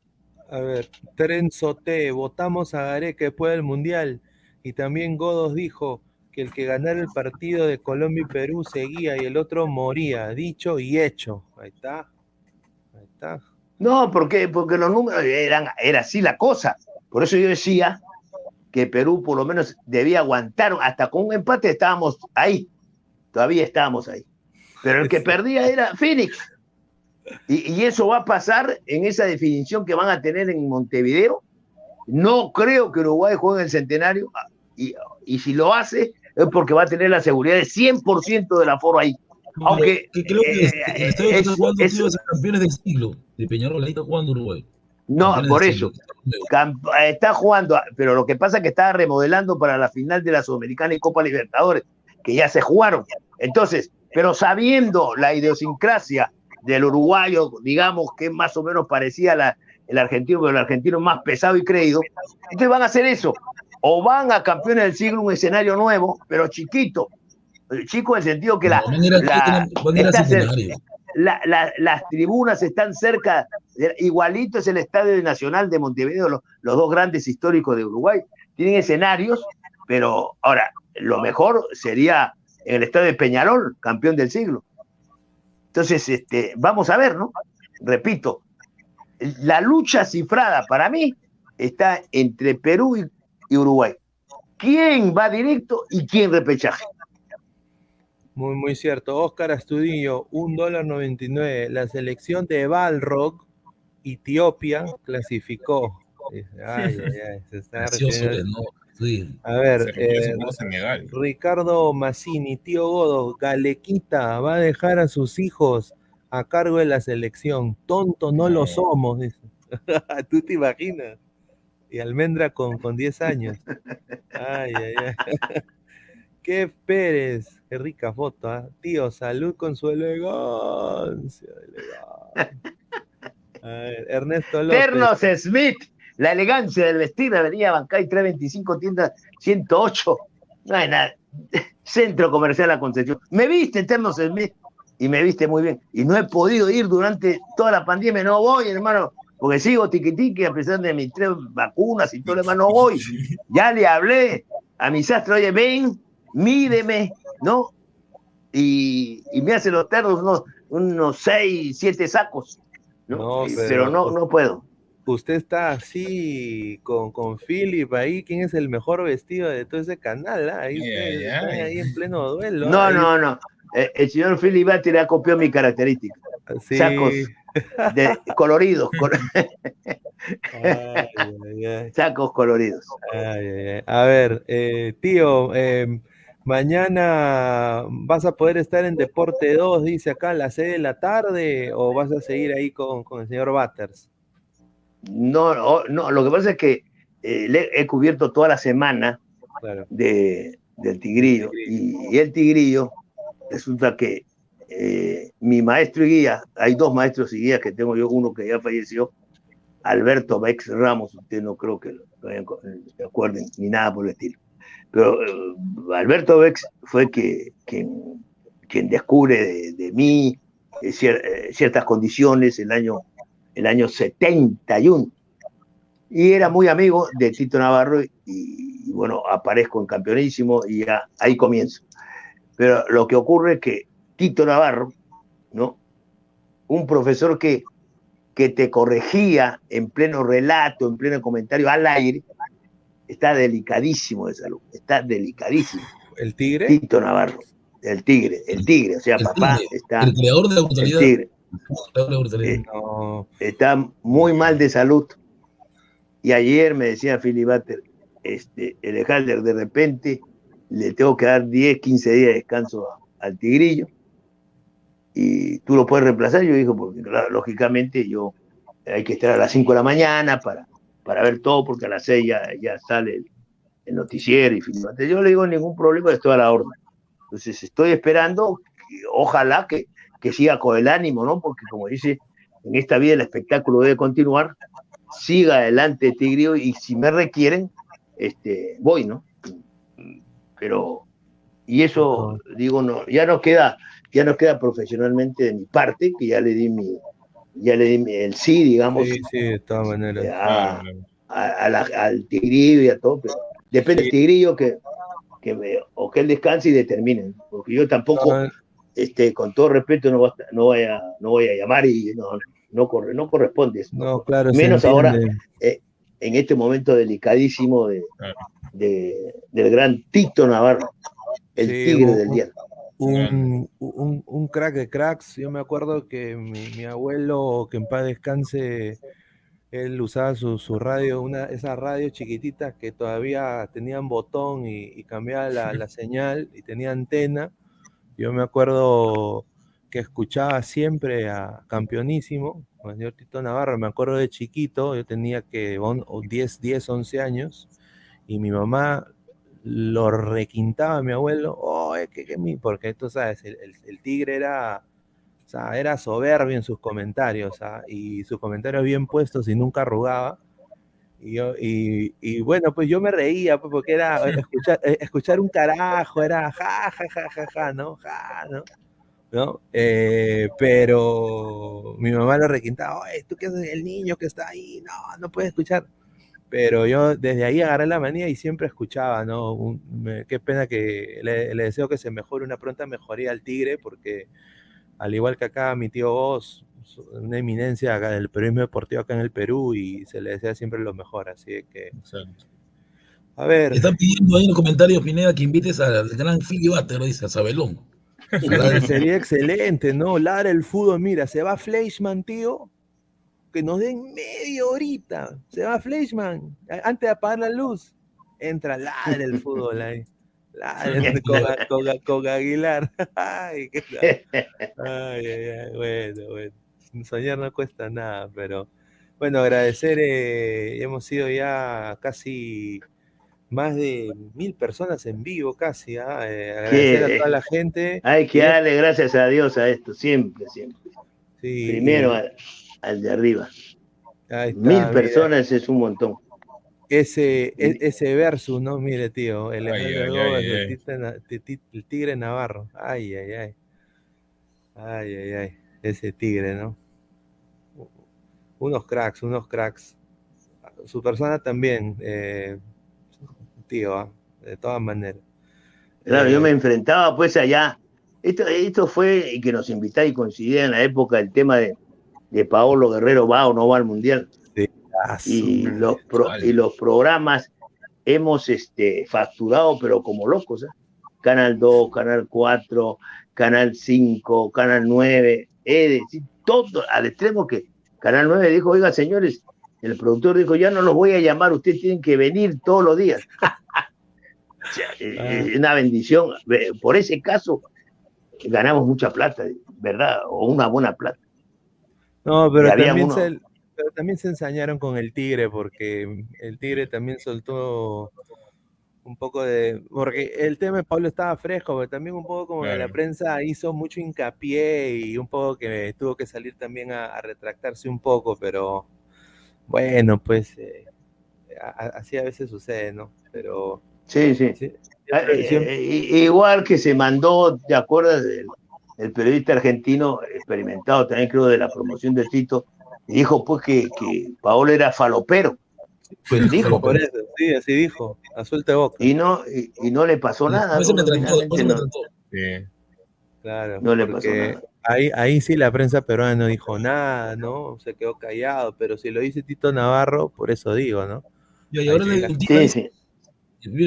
A ver, Trenzote, votamos a Gareca después del Mundial. Y también Godos dijo que el que ganara el partido de Colombia y Perú seguía y el otro moría. Dicho y hecho. Ahí está. Ahí está. No, porque, porque los números eran, era así la cosa. Por eso yo decía que Perú por lo menos debía aguantar. Hasta con un empate estábamos ahí. Todavía estábamos ahí. Pero el que perdía era Phoenix. Y, eso va a pasar en esa definición que van a tener en Montevideo. No creo que Uruguay juegue en el centenario ah, y, y si lo hace es porque va a tener la seguridad de 100% del aforo ahí. Aunque creo que eh, el estadio está jugando es, es, campeones del siglo de Peñarol, ahí está jugando Uruguay. No, por eso. Está jugando, pero lo que pasa es que está remodelando para la final de la Sudamericana y Copa Libertadores, que ya se jugaron. Entonces, pero sabiendo la idiosincrasia del uruguayo, digamos, que más o menos parecía la, el argentino, pero el argentino más pesado y creído. Entonces van a hacer eso. O van a campeones del siglo un escenario nuevo, pero chiquito. Chico en el sentido que la, las tribunas están cerca, igualito es el Estadio Nacional de Montevideo, los, los dos grandes históricos de Uruguay. Tienen escenarios, pero ahora, lo mejor sería en el Estadio de Peñarol, campeón del siglo. Entonces, este, vamos a ver, ¿no? Repito, la lucha cifrada para mí está entre Perú y, Uruguay. ¿Quién va directo y quién repechaje? Muy, muy cierto. Oscar Astudillo, un dólar noventa y nueve. La selección de Balrog, Etiopía, clasificó. Ay, ay, ay, se está a ver, eh, Ricardo Massini, tío Godo, Galequita va a dejar a sus hijos a cargo de la selección. Tonto no, lo somos, dice. ¿Tú te imaginas? Y Almendra con, con 10 años. Ay, ay, ay. Qué Pérez, qué rica foto, ¿eh? tío, salud con su elegancia. A ver, Ernesto López. Ternos Smith la elegancia del vestir, Avenida Bancay 325, tienda 108. No hay nada. Centro Comercial La Concepción. Me viste, Eternos Smith, y me viste muy bien. Y no he podido ir durante toda la pandemia, no voy, hermano, porque sigo tiquitiqui a pesar de mis tres vacunas y todo lo demás, no voy. Ya le hablé a mi sastre, oye, ven, mídeme, ¿no? Y, me hace los ternos unos, unos seis, siete sacos, ¿no? pero no, no puedo usted está así con, con Philip ahí, ¿quién es el mejor vestido de todo ese canal? Ah? Ahí, ahí en pleno duelo. No, no, no. Eh, el, señor Philip Bátira copió mi característica. Sí. Sacos de, coloridos. Sacos coloridos. A ver, eh, tío, em, mañana vas a poder estar en Deporte 2, dice acá, a las 6 de la tarde, o vas a seguir ahí con, con el señor Batters. No, no, lo que pasa es que eh, le he cubierto toda la semana de, del tigrillo. Y, el tigrillo resulta que eh, mi maestro y guía, hay dos maestros y guías que tengo yo, uno que ya falleció, Alberto Bex Ramos, usted no creo que se acuerden ni nada por el estilo. Pero eh, Alberto Bex fue que, quien, quien descubre de, de mí ciertas condiciones el año el año 71. Y era muy amigo de Tito Navarro y, bueno, aparezco en campeonísimo y ya, ahí comienzo. Pero lo que ocurre es que Tito Navarro ¿no? Un profesor que, que te corregía en pleno relato, en pleno comentario al aire, está delicadísimo de salud, está delicadísimo. ¿El tigre? Tito Navarro, el tigre, el tigre, o sea, papá está... El creador de la brutalidad. tigre. Eh, está muy mal de salud. Y ayer me decía Philly Butter, este, el Halder de repente le tengo que dar 10, 15 días de descanso al tigrillo y tú lo puedes reemplazar. Yo digo, porque lógicamente yo hay que estar a las 5 de la mañana para, para ver todo, porque a las 6 ya, sale el, noticiero y finalmente yo le digo ningún problema, estoy a la orden. Entonces estoy esperando, ojalá que, que siga con el ánimo, ¿no? Porque como dice, en esta vida el espectáculo debe continuar, siga adelante Tigrillo y si me requieren, este, voy, ¿no? Pero, y eso, digo, no, ya no queda, ya nos queda profesionalmente de mi parte, que ya le di mi, ya le di el sí, digamos. Sí, sí, de todas maneras. al tigrillo y a todo, pero depende del tigrillo que, que me, o que él descanse y determine, porque yo tampoco, este, con todo respeto, no, no, voy, a, no voy a llamar y no, no, corre, no corresponde eso. No, claro, Menos ahora, eh, en este momento delicadísimo de, del gran Tito Navarro, el tigre del día. Un, un, crack de cracks. Yo me acuerdo que mi, abuelo, que en paz descanse, él usaba su, radio, una, esas radios chiquititas que todavía tenían botón y, cambiaba la, la, señal y tenía antena. Yo me acuerdo que escuchaba siempre a Campeonísimo, el señor Tito Navarro, me acuerdo de chiquito, yo tenía que 10, 10, 11 años, y mi mamá lo requintaba a mi abuelo, oh, que, que mi, porque tú sabes, el, tigre era, o sea, era soberbio en sus comentarios, ¿ah? y sus comentarios bien puestos y nunca arrugaba. Y, yo, y, y, bueno, pues yo me reía, pues, porque era escuchar, eh, escuchar un carajo, era ja, ja, ja, ja, ja, ¿no? Ja, ¿no? ¿no? Eh, pero mi mamá lo requintaba, Oye, ¿tú qué haces? El niño que está ahí, no, no puede escuchar. Pero yo desde ahí agarré la manía y siempre escuchaba, ¿no? qué pena que le, deseo que se mejore una pronta mejoría al Tigre, porque al igual que acá mi tío Vos, una eminencia acá del periodismo deportivo acá en el Perú y se le desea siempre lo mejor, así que... A ver. Están pidiendo ahí en los comentarios, Pineda, que invites al gran Philly dice, a Sabelón. Sería excelente, ¿no? Lara el fútbol, mira, se va Fleischmann, tío, que nos den media horita. Se va Fleischmann, antes de apagar la luz, entra Lara el fútbol ahí. con, Aguilar. ay, ay, ay, bueno, bueno. Soñar no cuesta nada, pero bueno, agradecer, eh, hemos sido ya casi más de mil personas en vivo casi. ¿ah? Eh, agradecer a toda la gente. Hay que darle gracias a Dios a esto, siempre, siempre. Primero al, de arriba. mil personas es un montón. Ese, e, ese versus, ¿no? Mire, tío, el, el, tigre Navarro. Ay, ay, ay. Ay, ay, ay. Ese tigre, ¿no? Unos cracks, unos cracks. Su persona también. Eh, tío, ¿ah? de todas maneras. Claro, yo me eh, enfrentaba pues allá. Esto, esto fue que nos invitáis y coincidía en la época el tema de, de Paolo Guerrero va o no va al Mundial. y, los y los programas hemos este, facturado, pero como locos. ¿eh? Canal 2, Canal 4, Canal 5, Canal 9, es decir, todo al extremo que Canal 9 dijo, oiga señores, el productor dijo, ya no los voy a llamar, ustedes tienen que venir todos los días. es una bendición. Por ese caso, ganamos mucha plata, ¿verdad? O una buena plata. No, pero también, se, pero también se ensañaron con el Tigre, porque el Tigre también soltó un poco de. Porque el tema de Pablo estaba fresco, pero también un poco como que la prensa hizo mucho hincapié y un poco que tuvo que salir también a retractarse un poco, pero bueno, pues eh, así a veces sucede, ¿no? Pero... Sí, sí. Ah, eh, eh, igual que se mandó, ¿te acuerdas? del el periodista argentino experimentado también creo de la promoción de Tito, dijo pues que, que Paolo era falopero. Pues dijo, por eso, sí, así dijo, a suelta boca. Y no, y, no le pasó nada. No, me no, sí. Claro, no le pasó nada ahí, ahí sí la prensa peruana no dijo nada, ¿no? Se quedó callado, pero si lo dice Tito Navarro, por eso digo, ¿no? Y ahora, la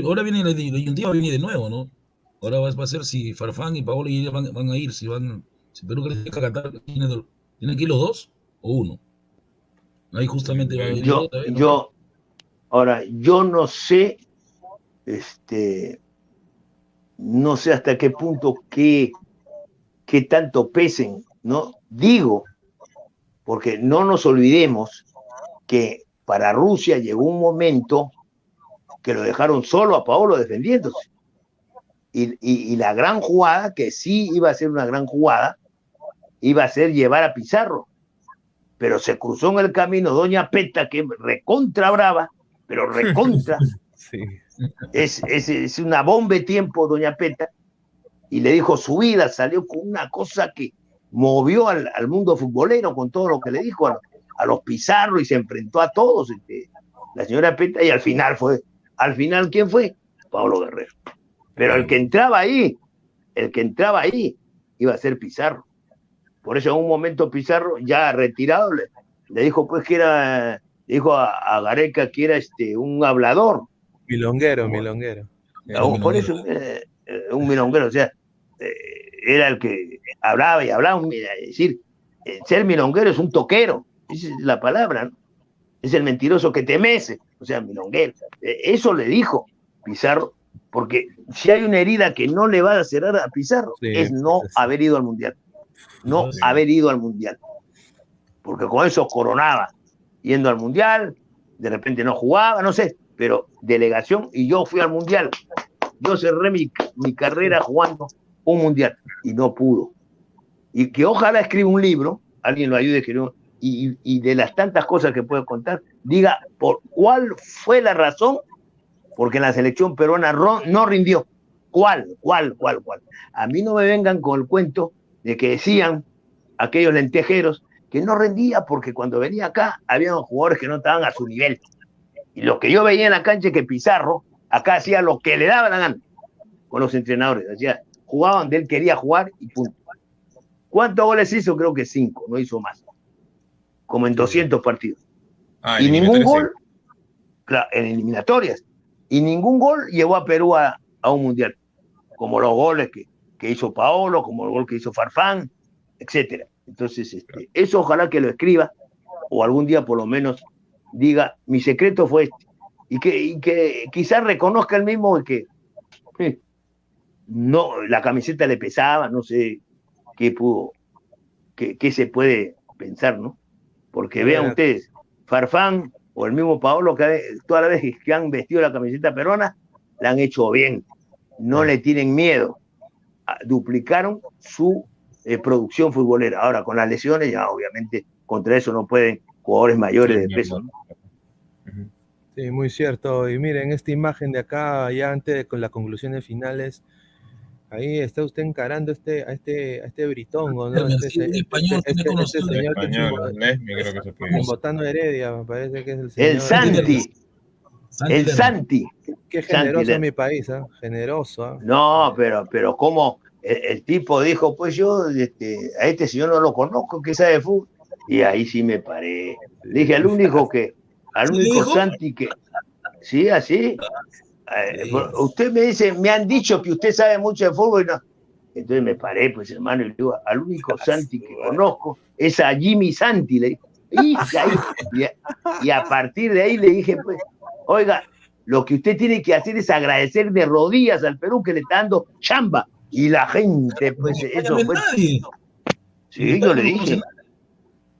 ahora viene la disyuntiva viene de nuevo, ¿no? Ahora va, a ser si Farfán y Paolo van, van a ir, si van, si Perú cree que Qatar tiene, tienen que ir los dos o uno. Ahí justamente va a venir yo, yo, ahora, yo no sé, este, no sé hasta qué punto qué, qué tanto pesen, ¿no? Digo, porque no nos olvidemos que para Rusia llegó un momento que lo dejaron solo a Paolo defendiéndose. Y, la gran jugada, que sí iba a ser una gran jugada, iba a ser llevar a Pizarro. Pero se cruzó en el camino Doña Peta, que recontra brava, pero recontra. Es, es, una bomba de tiempo, Doña Peta. Y le dijo su vida, salió con una cosa que movió al, mundo futbolero con todo lo que le dijo a, los Pizarro y se enfrentó a todos. Este, la señora Peta, y al final fue, al final, ¿quién fue? Pablo Guerrero. Pero el que entraba ahí, el que entraba ahí, iba a ser Pizarro. Por eso en un momento Pizarro, ya retirado, le, dijo pues que era, dijo a, Gareca que era este un hablador. Milonguero, milonguero. por eso, eh, eh, un milonguero, o sea, eh, era el que hablaba y hablaba, es decir, ser milonguero es un toquero, esa es la palabra, ¿no? Es el mentiroso que te mece, o sea, milonguero. Eso le dijo Pizarro porque si hay una herida que no le va a cerrar a Pizarro, es no haber ido al Mundial. No haber ido al Mundial. Porque con eso coronaba, yendo al Mundial, de repente no jugaba, no sé, pero delegación, y yo fui al Mundial. Yo cerré mi, carrera jugando un Mundial, y no pudo. Y que ojalá escriba un libro, alguien lo ayude a escribir, y, y de las tantas cosas que puedo contar, diga por cuál fue la razón porque la selección peruana no rindió. ¿Cuál? ¿Cuál? ¿Cuál? ¿Cuál? A mí no me vengan con el cuento de que decían aquellos lentejeros que no rendía porque cuando venía acá había jugadores que no estaban a su nivel. Y lo que yo veía en la cancha es que Pizarro acá hacía lo que le daba la gana con los entrenadores. Hacía, jugaban donde él quería jugar y punto. ¿Cuántos goles hizo? Creo que cinco, no hizo más. Como en 200 partidos. Ah, y ningún gol claro, en eliminatorias y ningún gol llevó a Perú a, un mundial, como los goles que, hizo Paolo, como el gol que hizo Farfán, etcétera. Entonces, este, eso ojalá que lo escriba, o algún día por lo menos diga, mi secreto fue este, y que, que quizás reconozca el mismo que no, la camiseta le pesaba, no sé qué pudo, qué, qué se puede pensar, ¿no? Porque vean ustedes, Farfán o el mismo Paolo, que todas las veces que han vestido la camiseta peruana, la han hecho bien. No le tienen miedo. Ah, duplicaron su eh, producción futbolera. Ahora, con las lesiones, ya obviamente contra eso no pueden jugadores mayores de peso. Sí, muy cierto. Y miren, esta imagen de acá, ya antes de con las conclusiones finales, Ahí está usted encarando este, a este, a este britongo, ¿no? Este, este, español, este, este señor español, que votando Heredia, me parece que es el señor. El Santi. El Santi. Qué generoso es mi país, ¿eh? Generoso. ¿eh? No, pero, pero cómo el, tipo dijo, pues yo este, a este señor no lo conozco, que sabe de fútbol. Y ahí sí me paré. Le dije al único que, al único Santi que, sí, así, eh, usted me dice, me han dicho que usted sabe mucho de fútbol y no. Entonces me paré, pues hermano, y digo, al único Santi que conozco es a Jimmy Santi, le Y, y, a, partir de ahí le dije, pues, oiga, lo que usted tiene que hacer es agradecer de rodillas al Perú que le está dando chamba. Y la gente, pues, eso fue. Sí, yo le dije.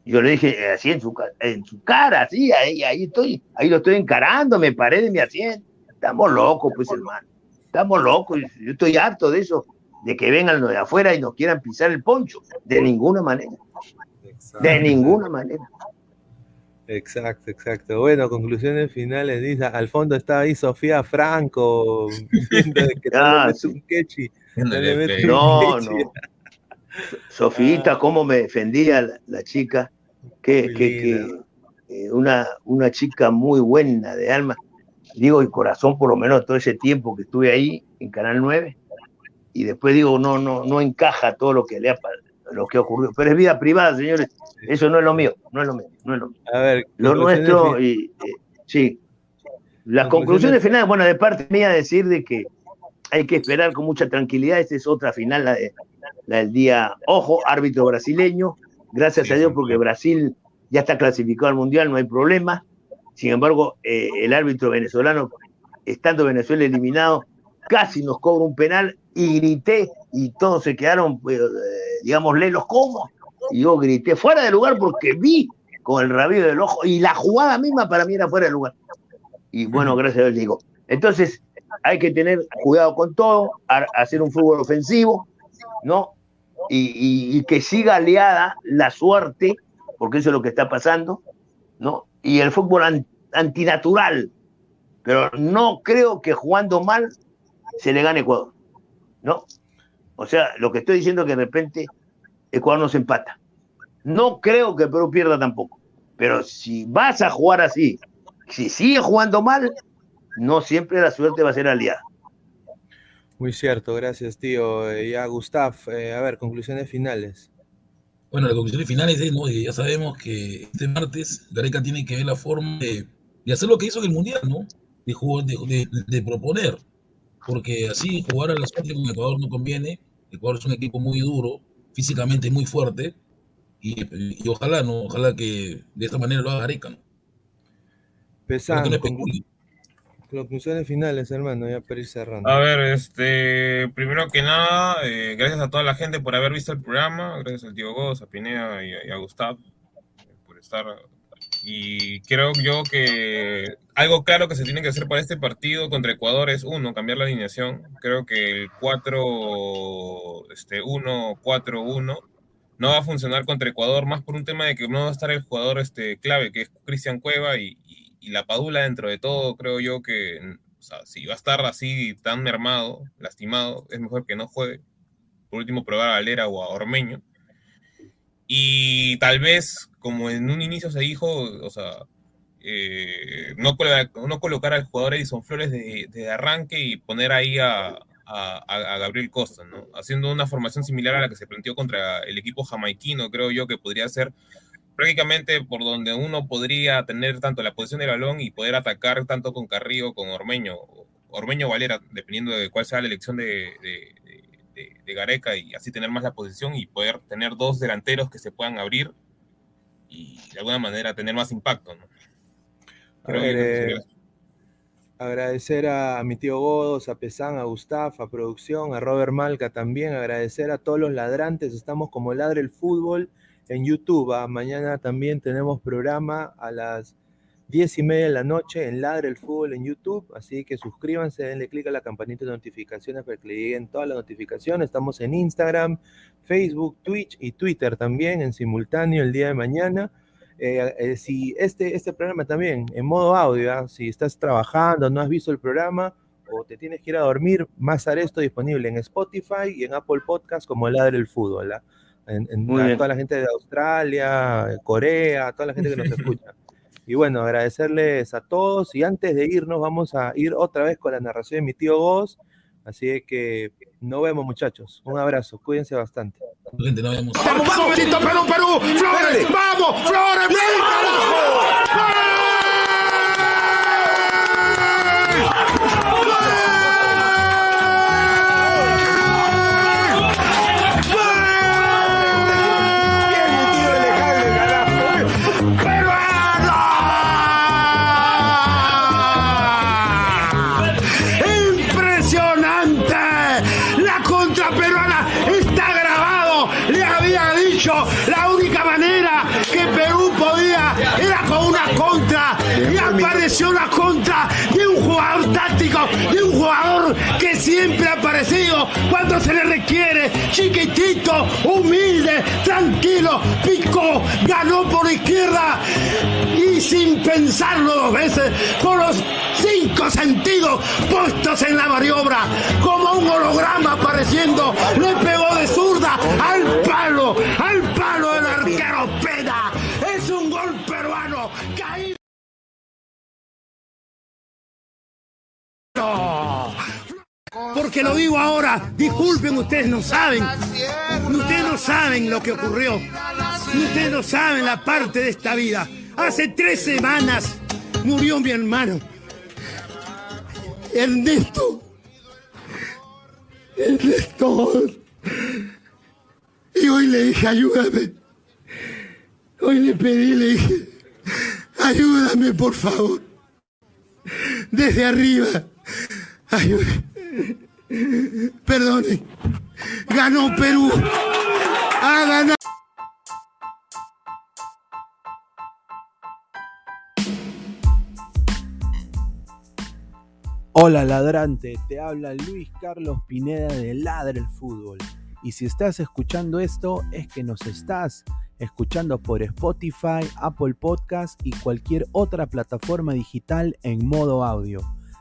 Yo le dije así en su, en su cara, así, ahí, ahí estoy, ahí lo estoy encarando, me paré de mi asiento. Estamos locos, pues, hermano. Estamos locos. Yo estoy harto de eso, de que vengan los de afuera y nos quieran pisar el poncho. De ninguna manera. De ninguna manera. Exacto, exacto. Bueno, conclusiones finales. Dice, al fondo está ahí Sofía Franco. que ah, no, no. Sofita, cómo me defendía la, chica. Que, que, eh, una, una chica muy buena de alma digo, el corazón, por lo menos todo ese tiempo que estuve ahí en Canal 9, y después digo, no, no, no encaja todo lo que le ha lo que ocurrió. Pero es vida privada, señores. Eso no es lo mío, no es lo mío, no es lo mío. A ver, lo nuestro, y, eh, sí. Las conclusiones finales, bueno, de parte mía decir de que hay que esperar con mucha tranquilidad. Esta es otra final, la, de, la del día. Ojo, árbitro brasileño. Gracias a Dios, porque Brasil ya está clasificado al mundial, no hay problema. Sin embargo, eh, el árbitro venezolano, estando Venezuela eliminado, casi nos cobra un penal y grité y todos se quedaron, pues, eh, digamos, lelos como. Y yo grité fuera de lugar porque vi con el rabillo del ojo y la jugada misma para mí era fuera de lugar. Y bueno, gracias a Dios digo. Entonces, hay que tener cuidado con todo, hacer un fútbol ofensivo, ¿no? Y, que siga aliada la suerte, porque eso es lo que está pasando, ¿no? Y el fútbol antinatural. Pero no creo que jugando mal se le gane Ecuador, ¿no? O sea, lo que estoy diciendo es que de repente Ecuador no se empata. No creo que Perú pierda tampoco. Pero si vas a jugar así, si sigue jugando mal, no siempre la suerte va a ser aliada. Muy cierto, gracias, tío. Eh, ya, Gustav, eh, a ver, conclusiones finales. Bueno, las conclusiones finales es, ¿no? ya sabemos que este martes Gareca tiene que ver la forma de, hacer lo que hizo en el Mundial, ¿no? De, de, proponer. Porque así jugar a la suerte con Ecuador no conviene. Ecuador es un equipo muy duro, físicamente muy fuerte. Y, ojalá, ¿no? Ojalá que de esta manera lo haga Gareca, ¿no? Conclusiones finales, hermano, ya para ir cerrando. A ver, este, primero que nada, eh, gracias a toda la gente por haber visto el programa, gracias al tío Goz, a Pineda y a, Gustavo por estar. Y creo yo que algo claro que se tiene que hacer para este partido contra Ecuador es, uno, cambiar la alineación. Creo que el 4-1, este, 4-1 no va a funcionar contra Ecuador, más por un tema de que no va a estar el jugador este, clave, que es Cristian Cueva, y, y la Padula dentro de todo, creo yo que, o sea, si va a estar así tan mermado, lastimado, es mejor que no juegue. Por último, probar a Valera o a Ormeño. Y tal vez, como en un inicio se dijo, o sea, eh, no, no, colocar al jugador Edison Flores de, arranque y poner ahí a, a, Gabriel Costa, ¿no? Haciendo una formación similar a la que se planteó contra el equipo jamaiquino, creo yo que podría ser prácticamente por donde uno podría tener tanto la posición del balón y poder atacar tanto con Carrillo como Ormeño, Ormeño Valera, dependiendo de cuál sea la elección de, de, Gareca y así tener más la posición y poder tener dos delanteros que se puedan abrir y de alguna manera tener más impacto. Eh, agradecer a mi tío Godos, a Pesán, a Gustaf, a Producción, a Robert Malca también, agradecer a todos los ladrantes, estamos como Ladre el Fútbol en YouTube. ¿ah? Mañana también tenemos programa a las diez y media de la noche en Ladre el Fútbol en YouTube. Así que suscríbanse, denle clic a la campanita de notificaciones para que le lleguen todas las notificaciones. Estamos en Instagram, Facebook, Twitch y Twitter también en simultáneo el día de mañana. Eh, eh, si este, este programa también en modo audio, ¿ah? si estás trabajando, no has visto el programa o te tienes que ir a dormir, más esto disponible en Spotify y en Apple Podcast como Ladre el Fútbol. ¿ah? En, toda la gente de Australia, Corea, toda la gente que nos escucha. Y bueno, agradecerles a todos. Y antes de irnos, vamos a ir otra vez con la narración de mi tío Goz. Así que nos vemos, muchachos. Un abrazo. Cuídense bastante. ¡Vamos, vamos, Perú, Perú! ¡Flores! ¡Vamos, Flores! La contra de un jugador táctico, de un jugador que siempre ha aparecido cuando se le requiere, chiquitito, humilde, tranquilo, picó, ganó por izquierda y sin pensarlo dos veces, con los cinco sentidos puestos en la maniobra, como un holograma apareciendo, le pegó de zurda al palo, al palo del arquero Porque lo digo ahora, disculpen, ustedes no saben. Ustedes no saben lo que ocurrió. Ustedes no saben la parte de esta vida. Hace tres semanas murió mi hermano. Ernesto. Ernesto. Y hoy le dije, ayúdame. Hoy le pedí, le dije, ayúdame por favor. Desde arriba. Ayúdame. Perdone. Ganó Perú. Ha ganado. Hola ladrante, te habla Luis Carlos Pineda de Ladre el Fútbol. Y si estás escuchando esto es que nos estás escuchando por Spotify, Apple Podcast y cualquier otra plataforma digital en modo audio.